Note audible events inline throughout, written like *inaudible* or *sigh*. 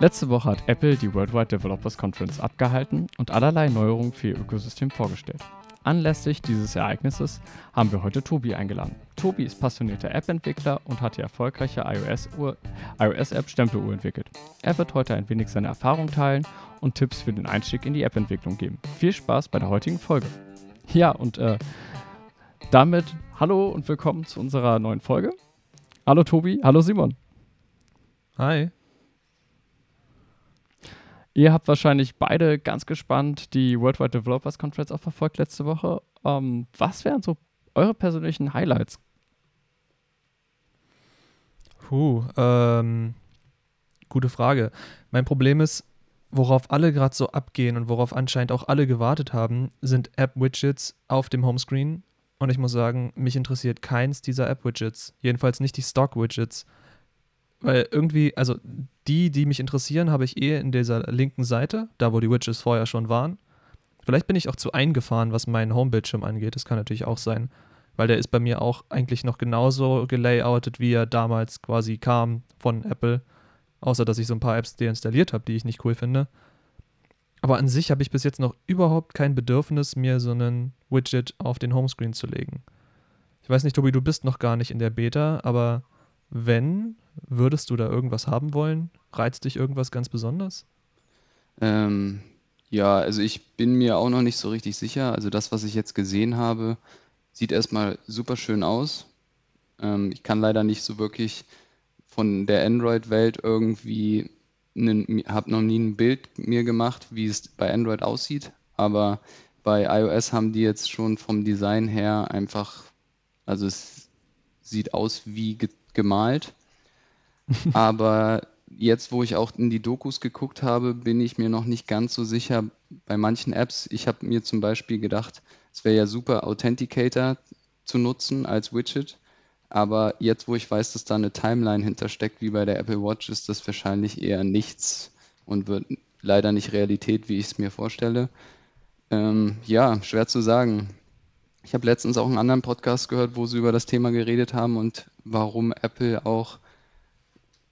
Letzte Woche hat Apple die Worldwide Developers Conference abgehalten und allerlei Neuerungen für ihr Ökosystem vorgestellt. Anlässlich dieses Ereignisses haben wir heute Tobi eingeladen. Tobi ist passionierter App-Entwickler und hat die erfolgreiche iOS-App Stempeluhr entwickelt. Er wird heute ein wenig seine Erfahrung teilen und Tipps für den Einstieg in die App-Entwicklung geben. Viel Spaß bei der heutigen Folge. Ja, und äh, damit hallo und willkommen zu unserer neuen Folge. Hallo Tobi, hallo Simon. Hi. Ihr habt wahrscheinlich beide ganz gespannt die Worldwide Developers Conference auch verfolgt letzte Woche. Ähm, was wären so eure persönlichen Highlights? Puh, ähm, gute Frage. Mein Problem ist, worauf alle gerade so abgehen und worauf anscheinend auch alle gewartet haben, sind App-Widgets auf dem Homescreen. Und ich muss sagen, mich interessiert keins dieser App-Widgets. Jedenfalls nicht die Stock-Widgets. Weil irgendwie, also die, die mich interessieren, habe ich eh in dieser linken Seite, da wo die Widgets vorher schon waren. Vielleicht bin ich auch zu eingefahren, was meinen Homebildschirm angeht. Das kann natürlich auch sein. Weil der ist bei mir auch eigentlich noch genauso gelayoutet, wie er damals quasi kam von Apple. Außer, dass ich so ein paar Apps deinstalliert habe, die ich nicht cool finde. Aber an sich habe ich bis jetzt noch überhaupt kein Bedürfnis, mir so einen Widget auf den Homescreen zu legen. Ich weiß nicht, Tobi, du bist noch gar nicht in der Beta, aber wenn, würdest du da irgendwas haben wollen? Reizt dich irgendwas ganz besonders? Ähm, ja, also ich bin mir auch noch nicht so richtig sicher. Also das, was ich jetzt gesehen habe, sieht erstmal super schön aus. Ähm, ich kann leider nicht so wirklich von der Android-Welt irgendwie, habe noch nie ein Bild mir gemacht, wie es bei Android aussieht. Aber bei iOS haben die jetzt schon vom Design her einfach, also es sieht aus wie gemalt. *laughs* Aber jetzt, wo ich auch in die Dokus geguckt habe, bin ich mir noch nicht ganz so sicher bei manchen Apps. Ich habe mir zum Beispiel gedacht, es wäre ja super, Authenticator zu nutzen als Widget. Aber jetzt, wo ich weiß, dass da eine Timeline hintersteckt, wie bei der Apple Watch, ist das wahrscheinlich eher nichts und wird leider nicht Realität, wie ich es mir vorstelle. Ähm, ja, schwer zu sagen. Ich habe letztens auch einen anderen Podcast gehört, wo sie über das Thema geredet haben und warum Apple auch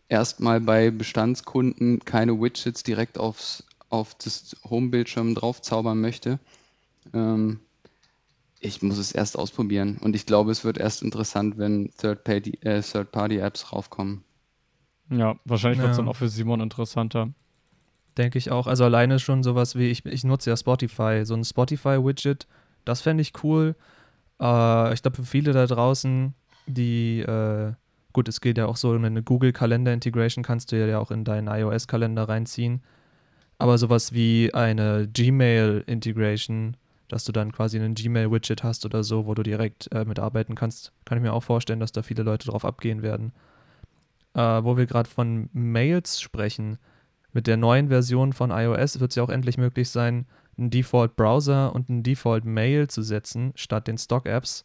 erstmal bei Bestandskunden keine Widgets direkt aufs, auf das Home-Bildschirm draufzaubern möchte. Ähm, ich muss es erst ausprobieren und ich glaube, es wird erst interessant, wenn Third-Party-Apps äh, Third raufkommen. Ja, wahrscheinlich wird es dann auch für Simon interessanter. Denke ich auch. Also alleine schon sowas wie, ich, ich nutze ja Spotify, so ein Spotify-Widget das fände ich cool. Äh, ich glaube, für viele da draußen, die, äh, gut, es geht ja auch so, eine Google-Kalender-Integration kannst du ja auch in deinen iOS-Kalender reinziehen. Aber sowas wie eine Gmail-Integration, dass du dann quasi einen Gmail-Widget hast oder so, wo du direkt äh, mitarbeiten kannst, kann ich mir auch vorstellen, dass da viele Leute drauf abgehen werden. Äh, wo wir gerade von Mails sprechen, mit der neuen Version von iOS wird es ja auch endlich möglich sein, einen Default-Browser und einen Default-Mail zu setzen, statt den Stock-Apps.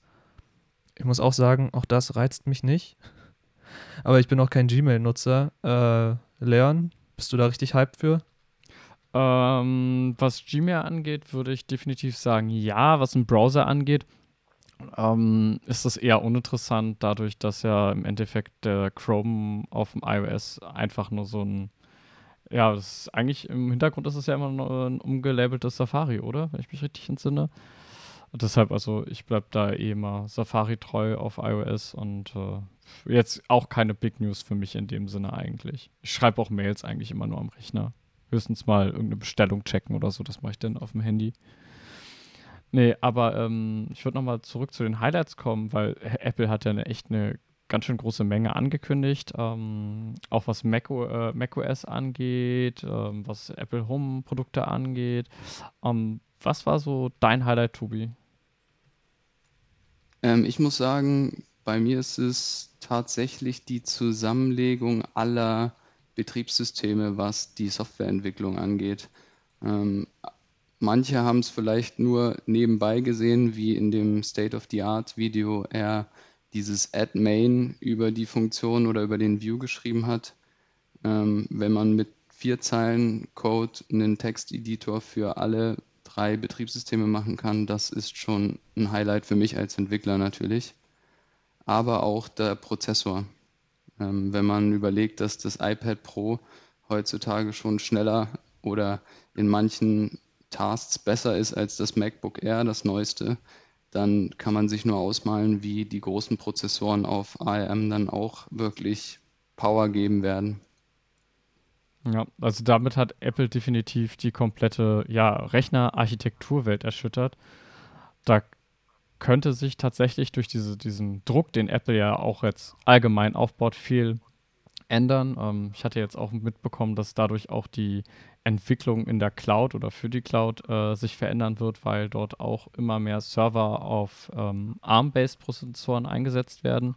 Ich muss auch sagen, auch das reizt mich nicht. *laughs* Aber ich bin auch kein Gmail-Nutzer. Äh, Leon, bist du da richtig hyped für? Ähm, was Gmail angeht, würde ich definitiv sagen, ja. Was einen Browser angeht, ähm, ist das eher uninteressant, dadurch, dass ja im Endeffekt der Chrome auf dem iOS einfach nur so ein ja, das ist eigentlich im Hintergrund ist es ja immer ein umgelabeltes Safari, oder? Wenn ich mich richtig entsinne. Und deshalb, also ich bleibe da eh immer Safari treu auf iOS und äh, jetzt auch keine Big News für mich in dem Sinne eigentlich. Ich schreibe auch Mails eigentlich immer nur am Rechner. Höchstens mal irgendeine Bestellung checken oder so, das mache ich dann auf dem Handy. Nee, aber ähm, ich würde nochmal zurück zu den Highlights kommen, weil Apple hat ja eine, echt eine ganz schön große Menge angekündigt, ähm, auch was Mac, äh, macOS angeht, ähm, was Apple Home Produkte angeht. Ähm, was war so dein Highlight, Tobi? Ähm, ich muss sagen, bei mir ist es tatsächlich die Zusammenlegung aller Betriebssysteme, was die Softwareentwicklung angeht. Ähm, manche haben es vielleicht nur nebenbei gesehen, wie in dem State of the Art Video er dieses Add Main über die Funktion oder über den View geschrieben hat. Ähm, wenn man mit vier Zeilen Code einen Texteditor für alle drei Betriebssysteme machen kann, das ist schon ein Highlight für mich als Entwickler natürlich. Aber auch der Prozessor. Ähm, wenn man überlegt, dass das iPad Pro heutzutage schon schneller oder in manchen Tasks besser ist als das MacBook Air, das neueste, dann kann man sich nur ausmalen, wie die großen Prozessoren auf ARM dann auch wirklich Power geben werden. Ja, also damit hat Apple definitiv die komplette ja, Rechnerarchitekturwelt erschüttert. Da könnte sich tatsächlich durch diese, diesen Druck, den Apple ja auch jetzt allgemein aufbaut, viel ändern. Ähm, ich hatte jetzt auch mitbekommen, dass dadurch auch die Entwicklung in der Cloud oder für die Cloud äh, sich verändern wird, weil dort auch immer mehr Server auf ähm, ARM-based-Prozessoren eingesetzt werden.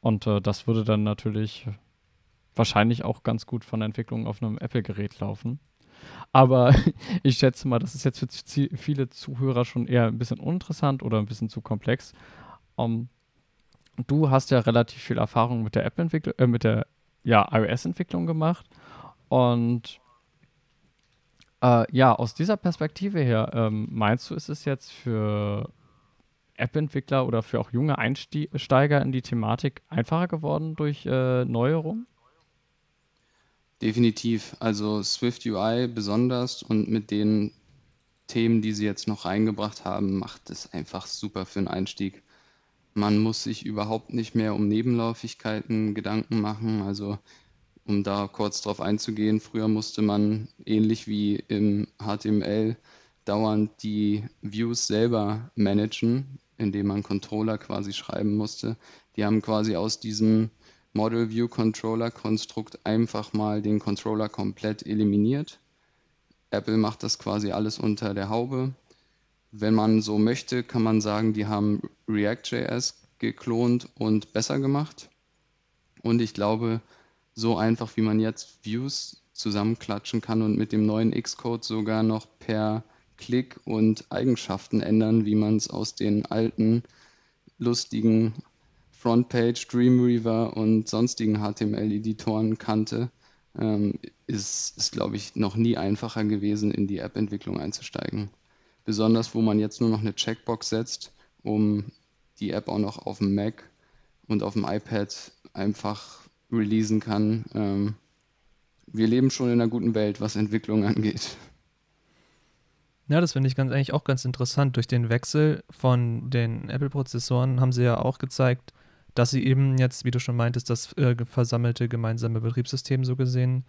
Und äh, das würde dann natürlich wahrscheinlich auch ganz gut von der Entwicklung auf einem Apple-Gerät laufen. Aber *laughs* ich schätze mal, das ist jetzt für viele Zuhörer schon eher ein bisschen uninteressant oder ein bisschen zu komplex. Um, ähm, du hast ja relativ viel Erfahrung mit der Apple-Entwicklung, äh, mit der ja, iOS-Entwicklung gemacht. Und äh, ja, aus dieser Perspektive her, ähm, meinst du, ist es jetzt für App-Entwickler oder für auch junge Einsteiger in die Thematik einfacher geworden durch äh, Neuerungen? Definitiv. Also Swift UI besonders und mit den Themen, die sie jetzt noch reingebracht haben, macht es einfach super für den Einstieg. Man muss sich überhaupt nicht mehr um Nebenläufigkeiten Gedanken machen. Also um da kurz drauf einzugehen, früher musste man ähnlich wie im HTML dauernd die Views selber managen, indem man Controller quasi schreiben musste. Die haben quasi aus diesem Model View Controller Konstrukt einfach mal den Controller komplett eliminiert. Apple macht das quasi alles unter der Haube. Wenn man so möchte, kann man sagen, die haben React.js geklont und besser gemacht. Und ich glaube, so einfach wie man jetzt Views zusammenklatschen kann und mit dem neuen Xcode sogar noch per Klick und Eigenschaften ändern, wie man es aus den alten lustigen Frontpage, Dreamweaver und sonstigen HTML-Editoren kannte, ähm, ist, ist glaube ich, noch nie einfacher gewesen, in die App-Entwicklung einzusteigen. Besonders, wo man jetzt nur noch eine Checkbox setzt, um die App auch noch auf dem Mac und auf dem iPad einfach releasen kann. Ähm, wir leben schon in einer guten Welt, was Entwicklung angeht. Ja, das finde ich ganz, eigentlich auch ganz interessant. Durch den Wechsel von den Apple-Prozessoren haben sie ja auch gezeigt, dass sie eben jetzt, wie du schon meintest, das äh, versammelte gemeinsame Betriebssystem so gesehen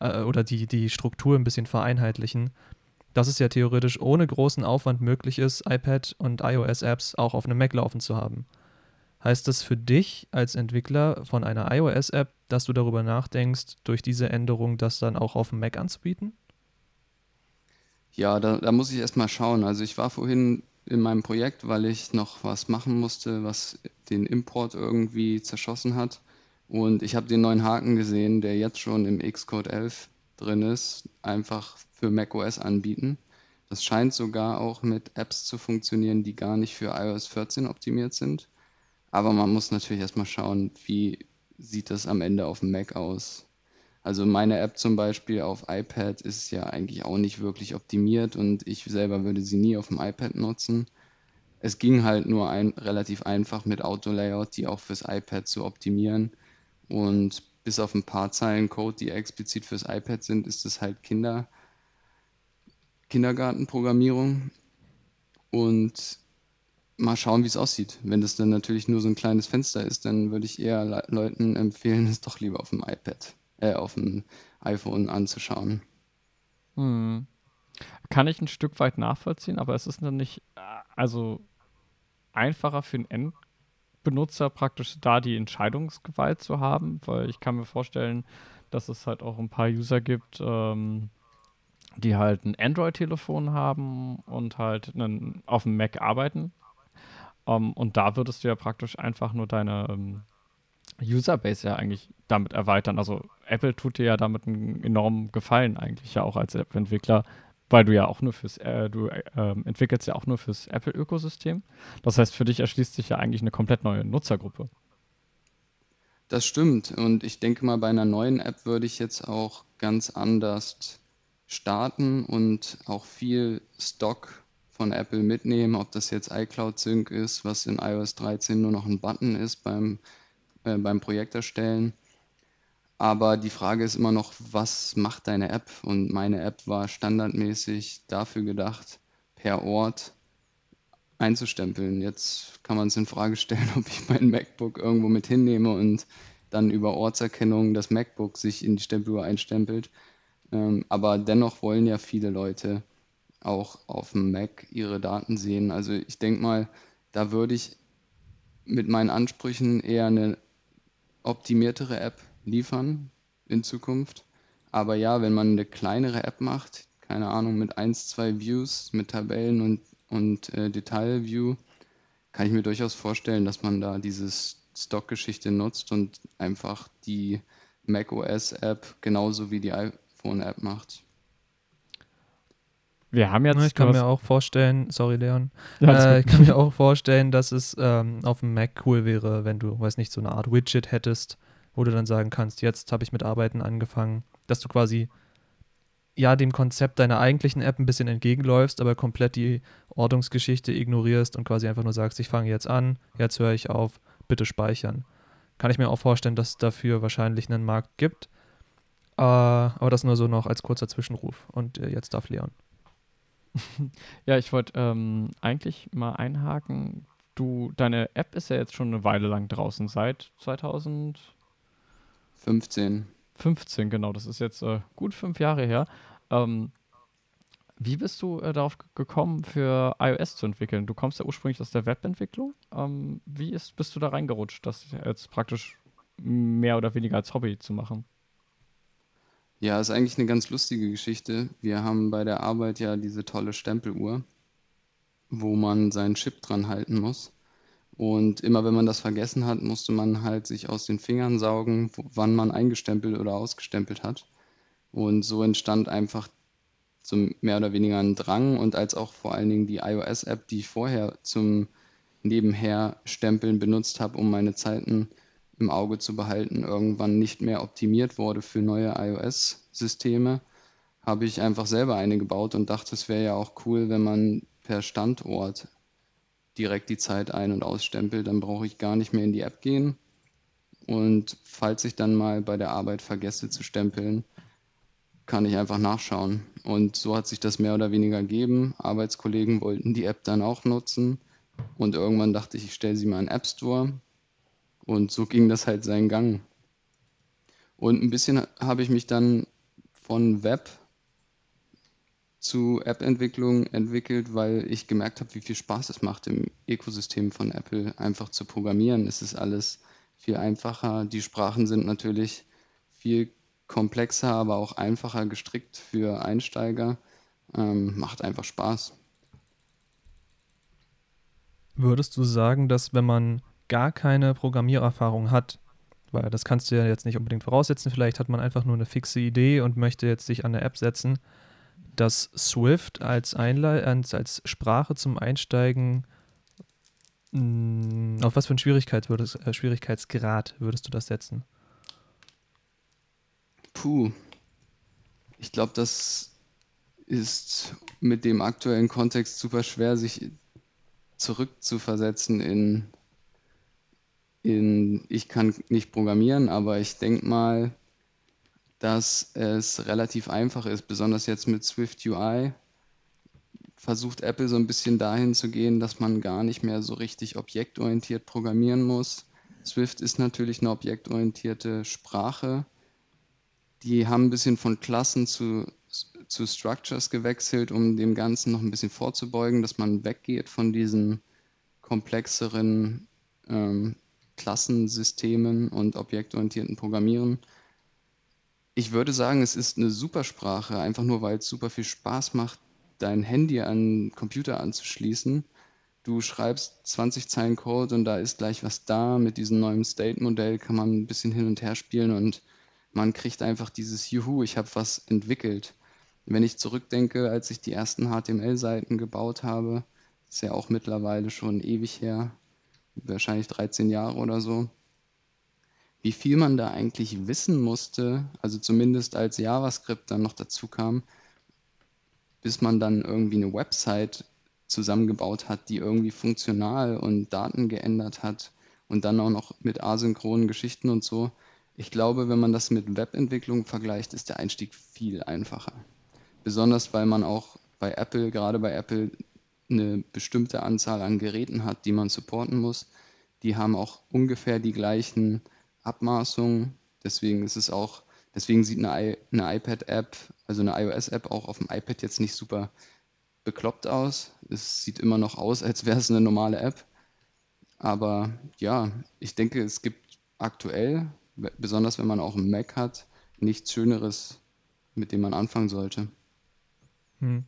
äh, oder die, die Struktur ein bisschen vereinheitlichen, dass es ja theoretisch ohne großen Aufwand möglich ist, iPad und iOS-Apps auch auf einem Mac laufen zu haben. Heißt das für dich als Entwickler von einer iOS-App, dass du darüber nachdenkst, durch diese Änderung das dann auch auf dem Mac anzubieten? Ja, da, da muss ich erstmal schauen. Also ich war vorhin in meinem Projekt, weil ich noch was machen musste, was den Import irgendwie zerschossen hat. Und ich habe den neuen Haken gesehen, der jetzt schon im Xcode 11 drin ist, einfach für macOS anbieten. Das scheint sogar auch mit Apps zu funktionieren, die gar nicht für iOS 14 optimiert sind. Aber man muss natürlich erstmal schauen, wie sieht das am Ende auf dem Mac aus. Also meine App zum Beispiel auf iPad ist ja eigentlich auch nicht wirklich optimiert und ich selber würde sie nie auf dem iPad nutzen. Es ging halt nur ein, relativ einfach mit Auto-Layout, die auch fürs iPad zu optimieren. Und bis auf ein paar Zeilen Code, die explizit fürs iPad sind, ist es halt Kinder, Kindergartenprogrammierung. Und mal schauen, wie es aussieht. Wenn das dann natürlich nur so ein kleines Fenster ist, dann würde ich eher Le Leuten empfehlen, *laughs* es doch lieber auf dem iPad äh, auf dem iPhone anzuschauen. Hm. Kann ich ein Stück weit nachvollziehen, aber es ist dann nicht, äh, also einfacher für den Endbenutzer praktisch da die Entscheidungsgewalt zu haben, weil ich kann mir vorstellen, dass es halt auch ein paar User gibt, ähm, die halt ein Android-Telefon haben und halt einen, auf dem Mac arbeiten. Um, ähm, und da würdest du ja praktisch einfach nur deine ähm, Userbase ja eigentlich damit erweitern. Also Apple tut dir ja damit einen enormen Gefallen eigentlich ja auch als App-Entwickler, weil du ja auch nur fürs, äh, du äh, entwickelst ja auch nur fürs Apple-Ökosystem. Das heißt, für dich erschließt sich ja eigentlich eine komplett neue Nutzergruppe. Das stimmt. Und ich denke mal, bei einer neuen App würde ich jetzt auch ganz anders starten und auch viel Stock von Apple mitnehmen, ob das jetzt iCloud Sync ist, was in iOS 13 nur noch ein Button ist beim, äh, beim Projekt erstellen. Aber die Frage ist immer noch, was macht deine App? Und meine App war standardmäßig dafür gedacht, per Ort einzustempeln. Jetzt kann man es in Frage stellen, *laughs* ob ich mein MacBook irgendwo mit hinnehme und dann über Ortserkennung das MacBook sich in die Stempeluhr einstempelt. Ähm, aber dennoch wollen ja viele Leute auch auf dem Mac ihre Daten sehen. Also ich denke mal, da würde ich mit meinen Ansprüchen eher eine optimiertere App liefern in Zukunft. Aber ja, wenn man eine kleinere App macht, keine Ahnung, mit 1, 2 Views, mit Tabellen und, und äh, Detailview, kann ich mir durchaus vorstellen, dass man da dieses Stock-Geschichte nutzt und einfach die macOS-App genauso wie die iPhone-App macht. Wir haben jetzt. Ich kann mir auch vorstellen, sorry Leon, äh, ich kann mir auch vorstellen, dass es ähm, auf dem Mac cool wäre, wenn du, weiß nicht, so eine Art Widget hättest, wo du dann sagen kannst, jetzt habe ich mit Arbeiten angefangen, dass du quasi ja dem Konzept deiner eigentlichen App ein bisschen entgegenläufst, aber komplett die Ordnungsgeschichte ignorierst und quasi einfach nur sagst, ich fange jetzt an, jetzt höre ich auf, bitte speichern. Kann ich mir auch vorstellen, dass es dafür wahrscheinlich einen Markt gibt. Äh, aber das nur so noch als kurzer Zwischenruf. Und äh, jetzt darf Leon. *laughs* Ja, ich wollte ähm, eigentlich mal einhaken. Du, deine App ist ja jetzt schon eine Weile lang draußen, seit 2015, 15. genau. Das ist jetzt äh, gut fünf Jahre her. Ähm, wie bist du äh, darauf gekommen, für iOS zu entwickeln? Du kommst ja ursprünglich aus der Webentwicklung. Ähm, wie ist, bist du da reingerutscht, das jetzt praktisch mehr oder weniger als Hobby zu machen? Ja, ist eigentlich eine ganz lustige Geschichte. Wir haben bei der Arbeit ja diese tolle Stempeluhr, wo man seinen Chip dran halten muss. Und immer wenn man das vergessen hat, musste man halt sich aus den Fingern saugen, wann man eingestempelt oder ausgestempelt hat. Und so entstand einfach so mehr oder weniger ein Drang und als auch vor allen Dingen die iOS-App, die ich vorher zum nebenher Stempeln benutzt habe, um meine Zeiten im Auge zu behalten, irgendwann nicht mehr optimiert wurde für neue iOS-Systeme, habe ich einfach selber eine gebaut und dachte, es wäre ja auch cool, wenn man per Standort direkt die Zeit ein- und ausstempelt, dann brauche ich gar nicht mehr in die App gehen. Und falls ich dann mal bei der Arbeit vergesse zu stempeln, kann ich einfach nachschauen. Und so hat sich das mehr oder weniger gegeben. Arbeitskollegen wollten die App dann auch nutzen. Und irgendwann dachte ich, ich stelle sie mal in den App Store. Und so ging das halt seinen Gang. Und ein bisschen habe ich mich dann von Web zu App-Entwicklung entwickelt, weil ich gemerkt habe, wie viel Spaß es macht, im Ökosystem von Apple einfach zu programmieren. Es ist alles viel einfacher. Die Sprachen sind natürlich viel komplexer, aber auch einfacher gestrickt für Einsteiger. Ähm, macht einfach Spaß. Würdest du sagen, dass wenn man gar keine Programmiererfahrung hat, weil das kannst du ja jetzt nicht unbedingt voraussetzen, vielleicht hat man einfach nur eine fixe Idee und möchte jetzt sich an eine App setzen, dass Swift als, Einle als Sprache zum Einsteigen mh, auf was für einen Schwierigkeit würdest, äh, Schwierigkeitsgrad würdest du das setzen? Puh, ich glaube, das ist mit dem aktuellen Kontext super schwer, sich zurückzuversetzen in, in ich kann nicht programmieren, aber ich denke mal, dass es relativ einfach ist, besonders jetzt mit Swift UI versucht Apple so ein bisschen dahin zu gehen, dass man gar nicht mehr so richtig objektorientiert programmieren muss. Swift ist natürlich eine objektorientierte Sprache, die haben ein bisschen von Klassen zu, zu Structures gewechselt, um dem Ganzen noch ein bisschen vorzubeugen, dass man weggeht von diesen komplexeren ähm, Klassensystemen und objektorientierten Programmieren. Ich würde sagen, es ist eine super Sprache, einfach nur weil es super viel Spaß macht, dein Handy an Computer anzuschließen. Du schreibst 20 Zeilen Code und da ist gleich was da. Mit diesem neuen State-Modell kann man ein bisschen hin und her spielen und man kriegt einfach dieses Juhu, ich habe was entwickelt. Wenn ich zurückdenke, als ich die ersten HTML-Seiten gebaut habe, ist ja auch mittlerweile schon ewig her, wahrscheinlich 13 Jahre oder so, wie viel man da eigentlich wissen musste, also zumindest als JavaScript dann noch dazu kam, bis man dann irgendwie eine Website zusammengebaut hat, die irgendwie funktional und Daten geändert hat und dann auch noch mit asynchronen Geschichten und so. Ich glaube, wenn man das mit Webentwicklung vergleicht, ist der Einstieg viel einfacher. Besonders weil man auch bei Apple, gerade bei Apple, eine bestimmte Anzahl an Geräten hat, die man supporten muss. Die haben auch ungefähr die gleichen Abmaßungen. Deswegen ist es auch, deswegen sieht eine, eine iPad-App, also eine iOS-App auch auf dem iPad jetzt nicht super bekloppt aus. Es sieht immer noch aus, als wäre es eine normale App. Aber ja, ich denke, es gibt aktuell, besonders wenn man auch einen Mac hat, nichts Schöneres, mit dem man anfangen sollte. Hm.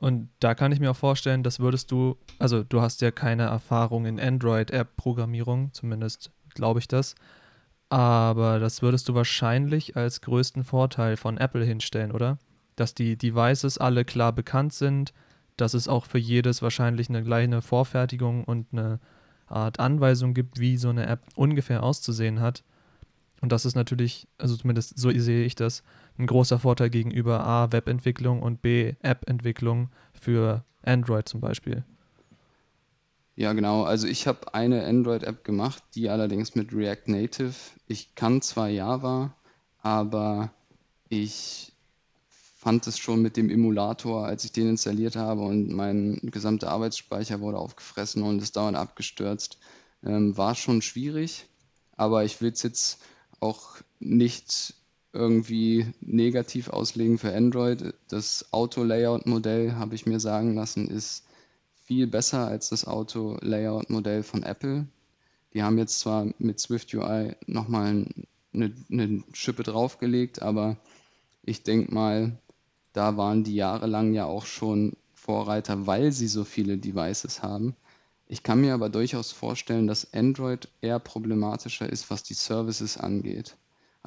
Und da kann ich mir auch vorstellen, das würdest du, also du hast ja keine Erfahrung in Android-App-Programmierung, zumindest glaube ich das, aber das würdest du wahrscheinlich als größten Vorteil von Apple hinstellen, oder? Dass die Devices alle klar bekannt sind, dass es auch für jedes wahrscheinlich eine kleine Vorfertigung und eine Art Anweisung gibt, wie so eine App ungefähr auszusehen hat. Und das ist natürlich, also zumindest so sehe ich das, ein großer Vorteil gegenüber A, Webentwicklung und B, App-Entwicklung für Android zum Beispiel. Ja, genau. Also ich habe eine Android-App gemacht, die allerdings mit React Native. Ich kann zwar Java, aber ich fand es schon mit dem Emulator, als ich den installiert habe und mein gesamter Arbeitsspeicher wurde aufgefressen und ist dauernd abgestürzt, ähm, war schon schwierig. Aber ich will es jetzt auch nicht irgendwie negativ auslegen für Android. Das Auto-Layout-Modell, habe ich mir sagen lassen, ist viel besser als das Auto-Layout-Modell von Apple. Die haben jetzt zwar mit Swift UI nochmal eine, eine Schippe draufgelegt, aber ich denke mal, da waren die jahrelang ja auch schon Vorreiter, weil sie so viele Devices haben. Ich kann mir aber durchaus vorstellen, dass Android eher problematischer ist, was die Services angeht.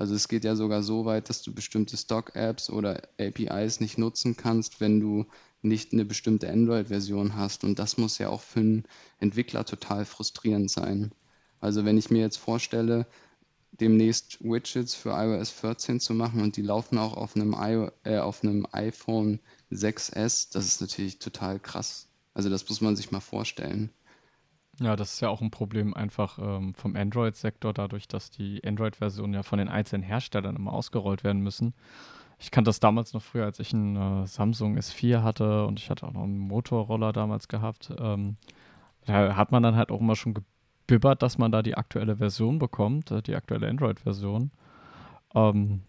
Also es geht ja sogar so weit, dass du bestimmte Stock-Apps oder APIs nicht nutzen kannst, wenn du nicht eine bestimmte Android-Version hast. Und das muss ja auch für einen Entwickler total frustrierend sein. Also wenn ich mir jetzt vorstelle, demnächst Widgets für iOS 14 zu machen und die laufen auch auf einem, I äh, auf einem iPhone 6S, das ist natürlich total krass. Also das muss man sich mal vorstellen. Ja, das ist ja auch ein Problem einfach ähm, vom Android-Sektor, dadurch, dass die Android-Versionen ja von den einzelnen Herstellern immer ausgerollt werden müssen. Ich kannte das damals noch früher, als ich einen äh, Samsung S4 hatte und ich hatte auch noch einen Motorroller damals gehabt. Ähm, da hat man dann halt auch immer schon gebibbert, dass man da die aktuelle Version bekommt, äh, die aktuelle Android-Version. Ähm,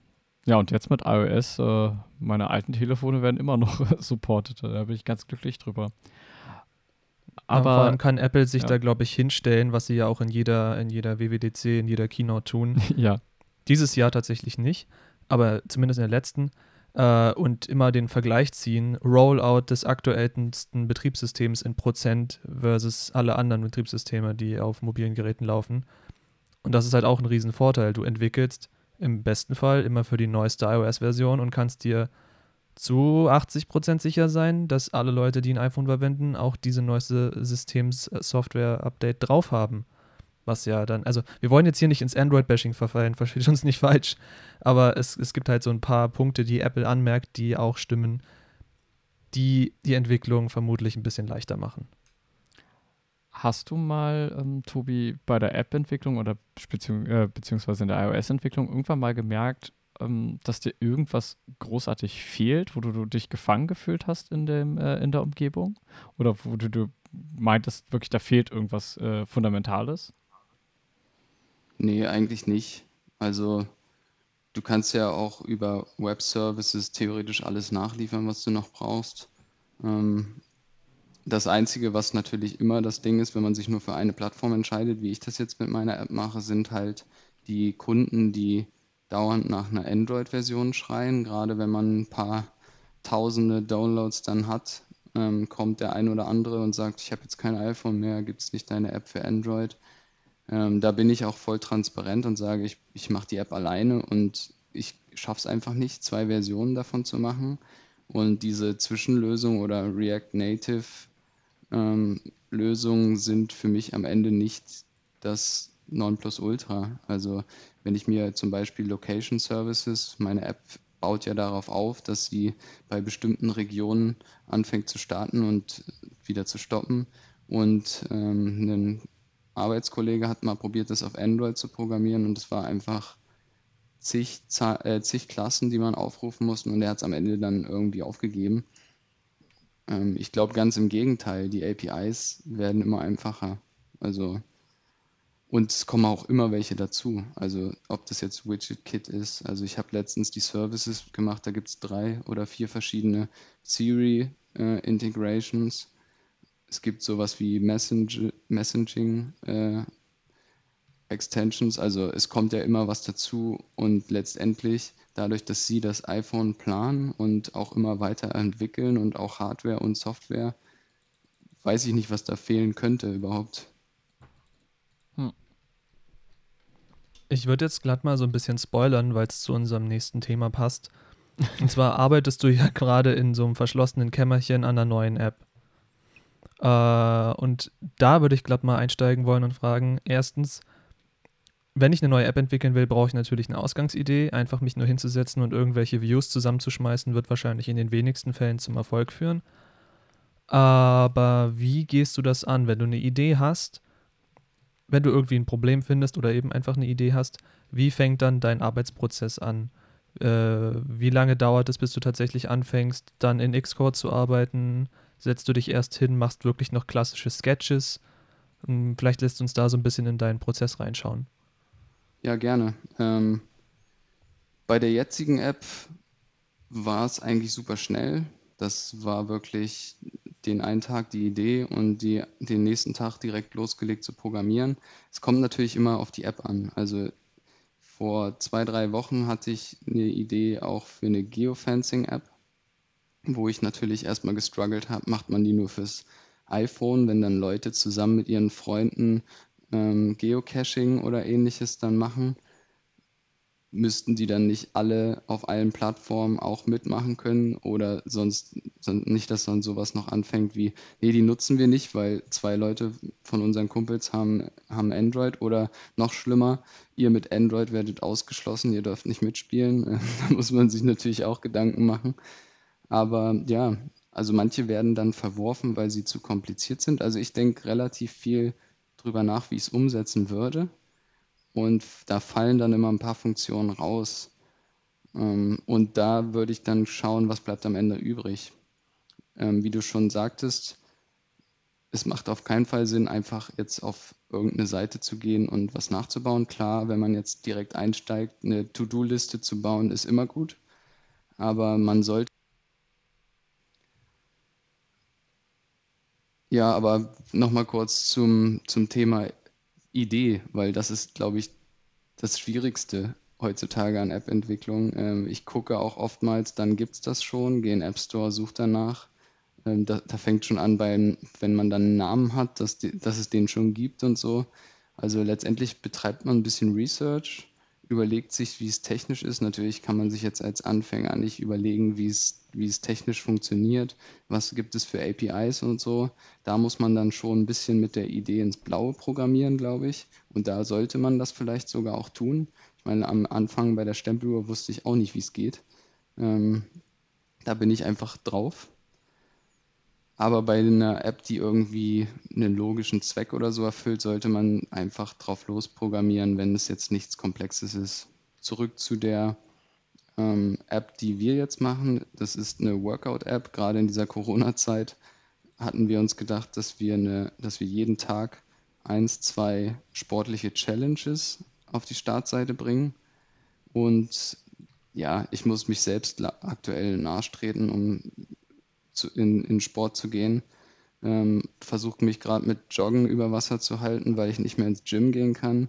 ja, und jetzt mit iOS, äh, meine alten Telefone werden immer noch *laughs* supported. Da bin ich ganz glücklich drüber. Aber ja, vor allem kann Apple sich ja. da, glaube ich, hinstellen, was sie ja auch in jeder, in jeder WWDC, in jeder Keynote tun. *laughs* ja. Dieses Jahr tatsächlich nicht, aber zumindest in der letzten. Äh, und immer den Vergleich ziehen, Rollout des aktuellsten Betriebssystems in Prozent versus alle anderen Betriebssysteme, die auf mobilen Geräten laufen. Und das ist halt auch ein Riesenvorteil. Du entwickelst im besten Fall immer für die neueste iOS-Version und kannst dir zu 80% sicher sein, dass alle Leute, die ein iPhone verwenden, auch diese neueste Systems-Software-Update drauf haben. Was ja dann, also wir wollen jetzt hier nicht ins Android-Bashing verfallen, *laughs* versteht uns nicht falsch, aber es, es gibt halt so ein paar Punkte, die Apple anmerkt, die auch stimmen, die die Entwicklung vermutlich ein bisschen leichter machen. Hast du mal, ähm, Tobi, bei der App-Entwicklung oder beziehungs äh, beziehungsweise in der iOS-Entwicklung irgendwann mal gemerkt, ähm, dass dir irgendwas großartig fehlt, wo du, du, dich gefangen gefühlt hast in, dem, äh, in der Umgebung? Oder wo du, du meintest, wirklich, da fehlt irgendwas äh, Fundamentales? Nee, eigentlich nicht. Also du kannst ja auch über Web-Services theoretisch alles nachliefern, was du noch brauchst. Ähm, das Einzige, was natürlich immer das Ding ist, wenn man sich nur für eine Plattform entscheidet, wie ich das jetzt mit meiner App mache, sind halt die Kunden, die dauernd nach einer Android-Version schreien. Gerade wenn man ein paar tausende Downloads dann hat, ähm, kommt der ein oder andere und sagt, ich habe jetzt kein iPhone mehr, gibt es nicht deine App für Android. Ähm, da bin ich auch voll transparent und sage, ich, ich mache die App alleine und ich schaffe es einfach nicht, zwei Versionen davon zu machen. Und diese Zwischenlösung oder React Native ähm, Lösungen sind für mich am Ende nicht das Nonplusultra. Also wenn ich mir zum Beispiel Location Services, meine App baut ja darauf auf, dass sie bei bestimmten Regionen anfängt zu starten und wieder zu stoppen. Und ähm, ein Arbeitskollege hat mal probiert, das auf Android zu programmieren und es war einfach zig, äh, zig Klassen, die man aufrufen musste und er hat es am Ende dann irgendwie aufgegeben. Ähm, ich glaube ganz im Gegenteil, die APIs werden immer einfacher. Also und es kommen auch immer welche dazu. Also ob das jetzt WidgetKit ist. Also ich habe letztens die Services gemacht, da gibt es drei oder vier verschiedene Siri äh, Integrations. Es gibt sowas wie Messenger, Messaging äh, Extensions. Also es kommt ja immer was dazu und letztendlich dadurch, dass sie das iPhone planen und auch immer weiterentwickeln und auch Hardware und Software, weiß ich nicht, was da fehlen könnte überhaupt. Ich würde jetzt glatt mal so ein bisschen spoilern, weil es zu unserem nächsten Thema passt. Und zwar *laughs* arbeitest du ja gerade in so einem verschlossenen Kämmerchen an einer neuen App. Äh, und da würde ich glatt mal einsteigen wollen und fragen: Erstens, wenn ich eine neue App entwickeln will, brauche ich natürlich eine Ausgangsidee. Einfach mich nur hinzusetzen und irgendwelche Views zusammenzuschmeißen, wird wahrscheinlich in den wenigsten Fällen zum Erfolg führen. Aber wie gehst du das an, wenn du eine Idee hast? Wenn du irgendwie ein Problem findest oder eben einfach eine Idee hast, wie fängt dann dein Arbeitsprozess an? Äh, wie lange dauert es, bis du tatsächlich anfängst, dann in Xcode zu arbeiten? Setzt du dich erst hin, machst wirklich noch klassische Sketches? Hm, vielleicht lässt uns da so ein bisschen in deinen Prozess reinschauen. Ja, gerne. Ähm, bei der jetzigen App war es eigentlich super schnell. Das war wirklich den einen Tag die Idee und die, den nächsten Tag direkt losgelegt zu programmieren. Es kommt natürlich immer auf die App an. Also vor zwei, drei Wochen hatte ich eine Idee auch für eine Geofencing-App, wo ich natürlich erstmal gestruggelt habe, macht man die nur fürs iPhone, wenn dann Leute zusammen mit ihren Freunden ähm, Geocaching oder ähnliches dann machen, müssten die dann nicht alle auf allen Plattformen auch mitmachen können oder sonst nicht, dass dann sowas noch anfängt wie, nee, die nutzen wir nicht, weil zwei Leute von unseren Kumpels haben, haben Android oder noch schlimmer, ihr mit Android werdet ausgeschlossen, ihr dürft nicht mitspielen. *laughs* da muss man sich natürlich auch Gedanken machen. Aber ja, also manche werden dann verworfen, weil sie zu kompliziert sind. Also ich denke relativ viel drüber nach, wie ich es umsetzen würde. Und da fallen dann immer ein paar Funktionen raus. Ähm, und da würde ich dann schauen, was bleibt am Ende übrig. Ähm, wie du schon sagtest, es macht auf keinen Fall Sinn, einfach jetzt auf irgendeine Seite zu gehen und was nachzubauen. Klar, wenn man jetzt direkt einsteigt, eine To-Do-Liste zu bauen, ist immer gut. Aber man sollte Ja, aber nochmal kurz zum, zum Thema Idee, weil das ist, glaube ich, das Schwierigste heutzutage an App-Entwicklung. Ähm, ich gucke auch oftmals, dann gibt es das schon, gehe in den App Store, suche danach. Ähm, da, da, fängt schon an, beim, wenn man dann einen Namen hat, dass, die, dass es den schon gibt und so. Also letztendlich betreibt man ein bisschen Research überlegt sich, wie es technisch ist. Natürlich kann man sich jetzt als Anfänger nicht überlegen, wie es, wie es technisch funktioniert, was gibt es für APIs und so. Da muss man dann schon ein bisschen mit der Idee ins Blaue programmieren, glaube ich. Und da sollte man das vielleicht sogar auch tun. Ich meine, am Anfang bei der Stempeluhr wusste ich auch nicht, wie es geht. Ähm, da bin ich einfach drauf. Aber bei einer App, die irgendwie einen logischen Zweck oder so erfüllt, sollte man einfach drauf losprogrammieren, wenn es jetzt nichts Komplexes ist. Zurück zu der ähm, App, die wir jetzt machen. Das ist eine Workout-App. Gerade in dieser Corona-Zeit hatten wir uns gedacht, dass wir, eine, dass wir jeden Tag eins, zwei sportliche Challenges auf die Startseite bringen. Und ja, ich muss mich selbst aktuell nachtreten, um zu, in, in Sport zu gehen. Ähm, Versuche mich gerade mit Joggen über Wasser zu halten, weil ich nicht mehr ins Gym gehen kann.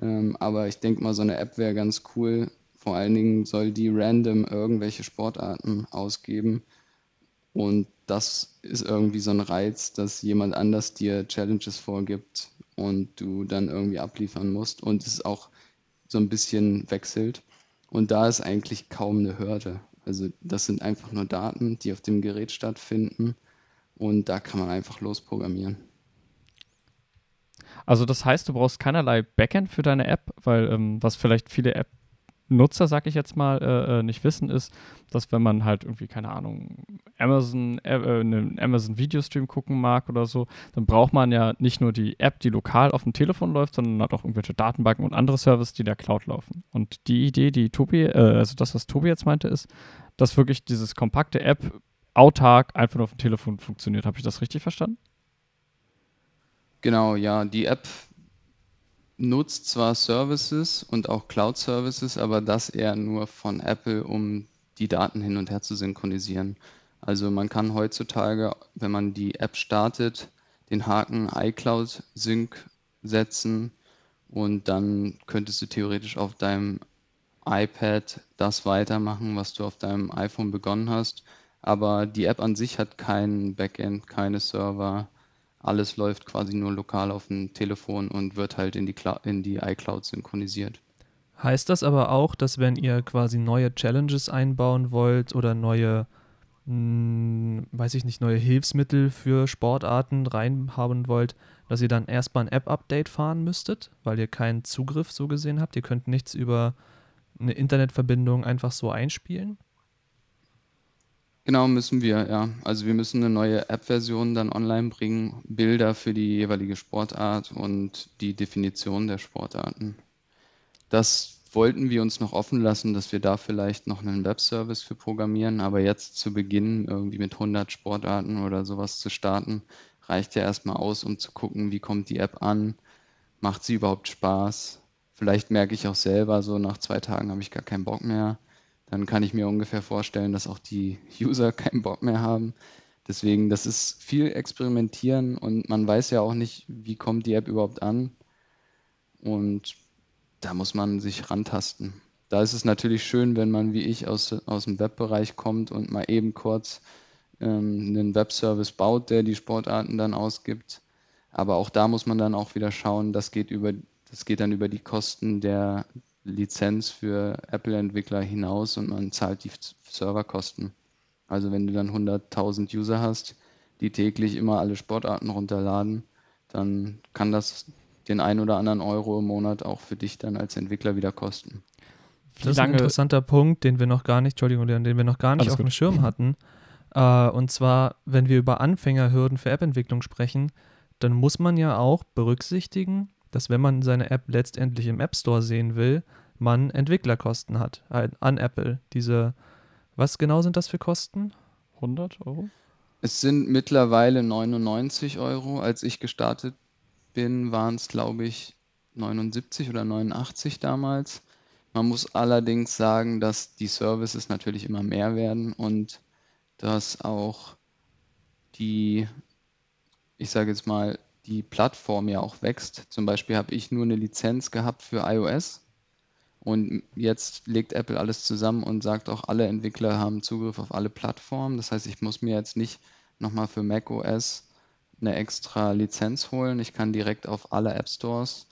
Ähm, aber ich denke mal, so eine App wäre ganz cool. Vor allen Dingen soll die random irgendwelche Sportarten ausgeben. Und das ist irgendwie so ein Reiz, dass jemand anders dir Challenges vorgibt und du dann irgendwie abliefern musst und es auch so ein bisschen wechselt. Und da ist eigentlich kaum eine Hürde. Also das sind einfach nur Daten, die auf dem Gerät stattfinden und da kann man einfach losprogrammieren. Also das heißt, du brauchst keinerlei Backend für deine App, weil ähm, was vielleicht viele App Nutzer, sag ich jetzt mal, äh, äh, nicht wissen, ist, dass wenn man halt irgendwie, keine Ahnung, Amazon, äh, äh, einen Amazon Videostream gucken mag oder so, dann braucht man ja nicht nur die App, die lokal auf dem Telefon läuft, sondern hat auch irgendwelche Datenbanken und andere Services, die in der Cloud laufen. Und die Idee, die Tobi, äh, also das, was Tobi jetzt meinte, ist, dass wirklich dieses kompakte App autark einfach nur auf dem Telefon funktioniert. Habe ich das richtig verstanden? Genau, ja, die App nutzt zwar Services und auch Cloud-Services, aber das eher nur von Apple, um die Daten hin und her zu synchronisieren. Also man kann heutzutage, wenn man die App startet, den Haken iCloud Sync setzen und dann könntest du theoretisch auf deinem iPad das weitermachen, was du auf deinem iPhone begonnen hast. Aber die App an sich hat kein Backend, keine Server, alles läuft quasi nur lokal auf dem Telefon und wird halt in die, in die iCloud synchronisiert. Heißt das aber auch, dass wenn ihr quasi neue Challenges einbauen wollt oder neue, mh, hm, weiß ich nicht, neue Hilfsmittel für Sportarten reinhaben wollt, dass ihr dann erstmal ein App-Update fahren müsstet, weil ihr keinen Zugriff so gesehen habt? Ihr könnt nichts über eine Internetverbindung einfach so einspielen? Genau, müssen wir, ja. Also wir müssen eine neue App-Version dann online bringen, Bilder für die jeweilige Sportart und die Definition der Sportarten. Das wollten wir uns noch offen lassen, dass wir da vielleicht noch einen Webservice für programmieren, aber jetzt zu Beginn irgendwie mit 100 Sportarten oder sowas zu starten, reicht ja erstmal aus, um zu gucken, wie kommt die App an, macht sie überhaupt Spaß. Vielleicht merke ich auch selber, so nach zwei Tagen habe ich gar keinen Bock mehr dann kann ich mir ungefähr vorstellen, dass auch die User *laughs* keinen Bock mehr haben. Deswegen, das ist viel Experimentieren und man weiß ja auch nicht, wie kommt die App überhaupt an. Und da muss man sich rantasten. Da ist es natürlich schön, wenn man wie ich aus, aus dem Webbereich kommt und mal eben kurz ähm, einen Webservice baut, der die Sportarten dann ausgibt. Aber auch da muss man dann auch wieder schauen, das geht über, das geht dann über die Kosten der, Lizenz für Apple-Entwickler hinaus und man zahlt die Serverkosten. Also wenn du dann 100.000 User hast, die täglich immer alle Sportarten runterladen, dann kann das den ein oder anderen Euro im Monat auch für dich dann als Entwickler wieder kosten. das ist ein interessanter Punkt, den wir noch gar nicht, Entschuldigung, den wir noch gar nicht Alles auf gut. dem Schirm hatten. Äh, und zwar, wenn wir über Anfängerhürden für App-Entwicklung sprechen, dann muss man ja auch berücksichtigen, dass wenn man seine App letztendlich im App Store sehen will, man Entwicklerkosten hat an Apple. Diese, was genau sind das für Kosten? 100 Euro? Es sind mittlerweile 99 Euro. Als ich gestartet bin, waren es, glaube ich, 79 oder 89 damals. Man muss allerdings sagen, dass die Services natürlich immer mehr werden und dass auch die, ich sage jetzt mal, die Plattform ja auch wächst. Zum Beispiel habe ich nur eine Lizenz gehabt für iOS und jetzt legt Apple alles zusammen und sagt auch, alle Entwickler haben Zugriff auf alle Plattformen. Das heißt, ich muss mir jetzt nicht nochmal für macOS eine extra Lizenz holen. Ich kann direkt auf alle App Stores,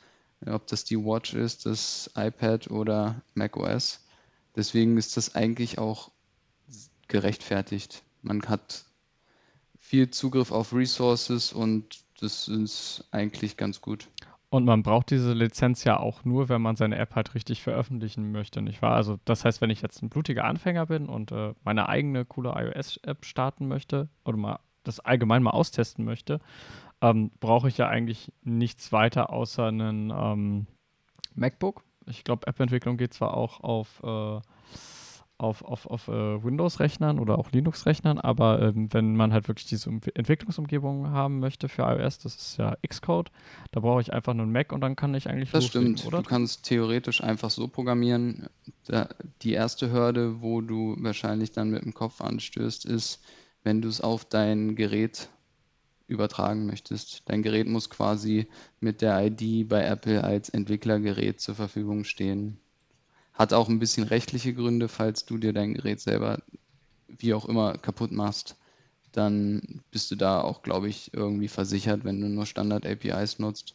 ob das die Watch ist, das iPad oder macOS. Deswegen ist das eigentlich auch gerechtfertigt. Man hat viel Zugriff auf Resources und das ist eigentlich ganz gut. Und man braucht diese Lizenz ja auch nur, wenn man seine App halt richtig veröffentlichen möchte, nicht wahr? Also das heißt, wenn ich jetzt ein blutiger Anfänger bin und äh, meine eigene coole iOS-App starten möchte oder mal das allgemein mal austesten möchte, ähm, brauche ich ja eigentlich nichts weiter außer einen ähm, MacBook. Ich glaube, App-Entwicklung geht zwar auch auf äh, auf, auf, auf äh, Windows-Rechnern oder auch Linux-Rechnern, aber ähm, wenn man halt wirklich diese um Entwicklungsumgebung haben möchte für iOS, das ist ja Xcode, da brauche ich einfach nur einen Mac und dann kann ich eigentlich Das stimmt, oder? du kannst theoretisch einfach so programmieren. Da, die erste Hürde, wo du wahrscheinlich dann mit dem Kopf anstößt, ist, wenn du es auf dein Gerät übertragen möchtest. Dein Gerät muss quasi mit der ID bei Apple als Entwicklergerät zur Verfügung stehen. Hat auch ein bisschen rechtliche Gründe, falls du dir dein Gerät selber wie auch immer kaputt machst, dann bist du da auch, glaube ich, irgendwie versichert, wenn du nur Standard-APIs nutzt.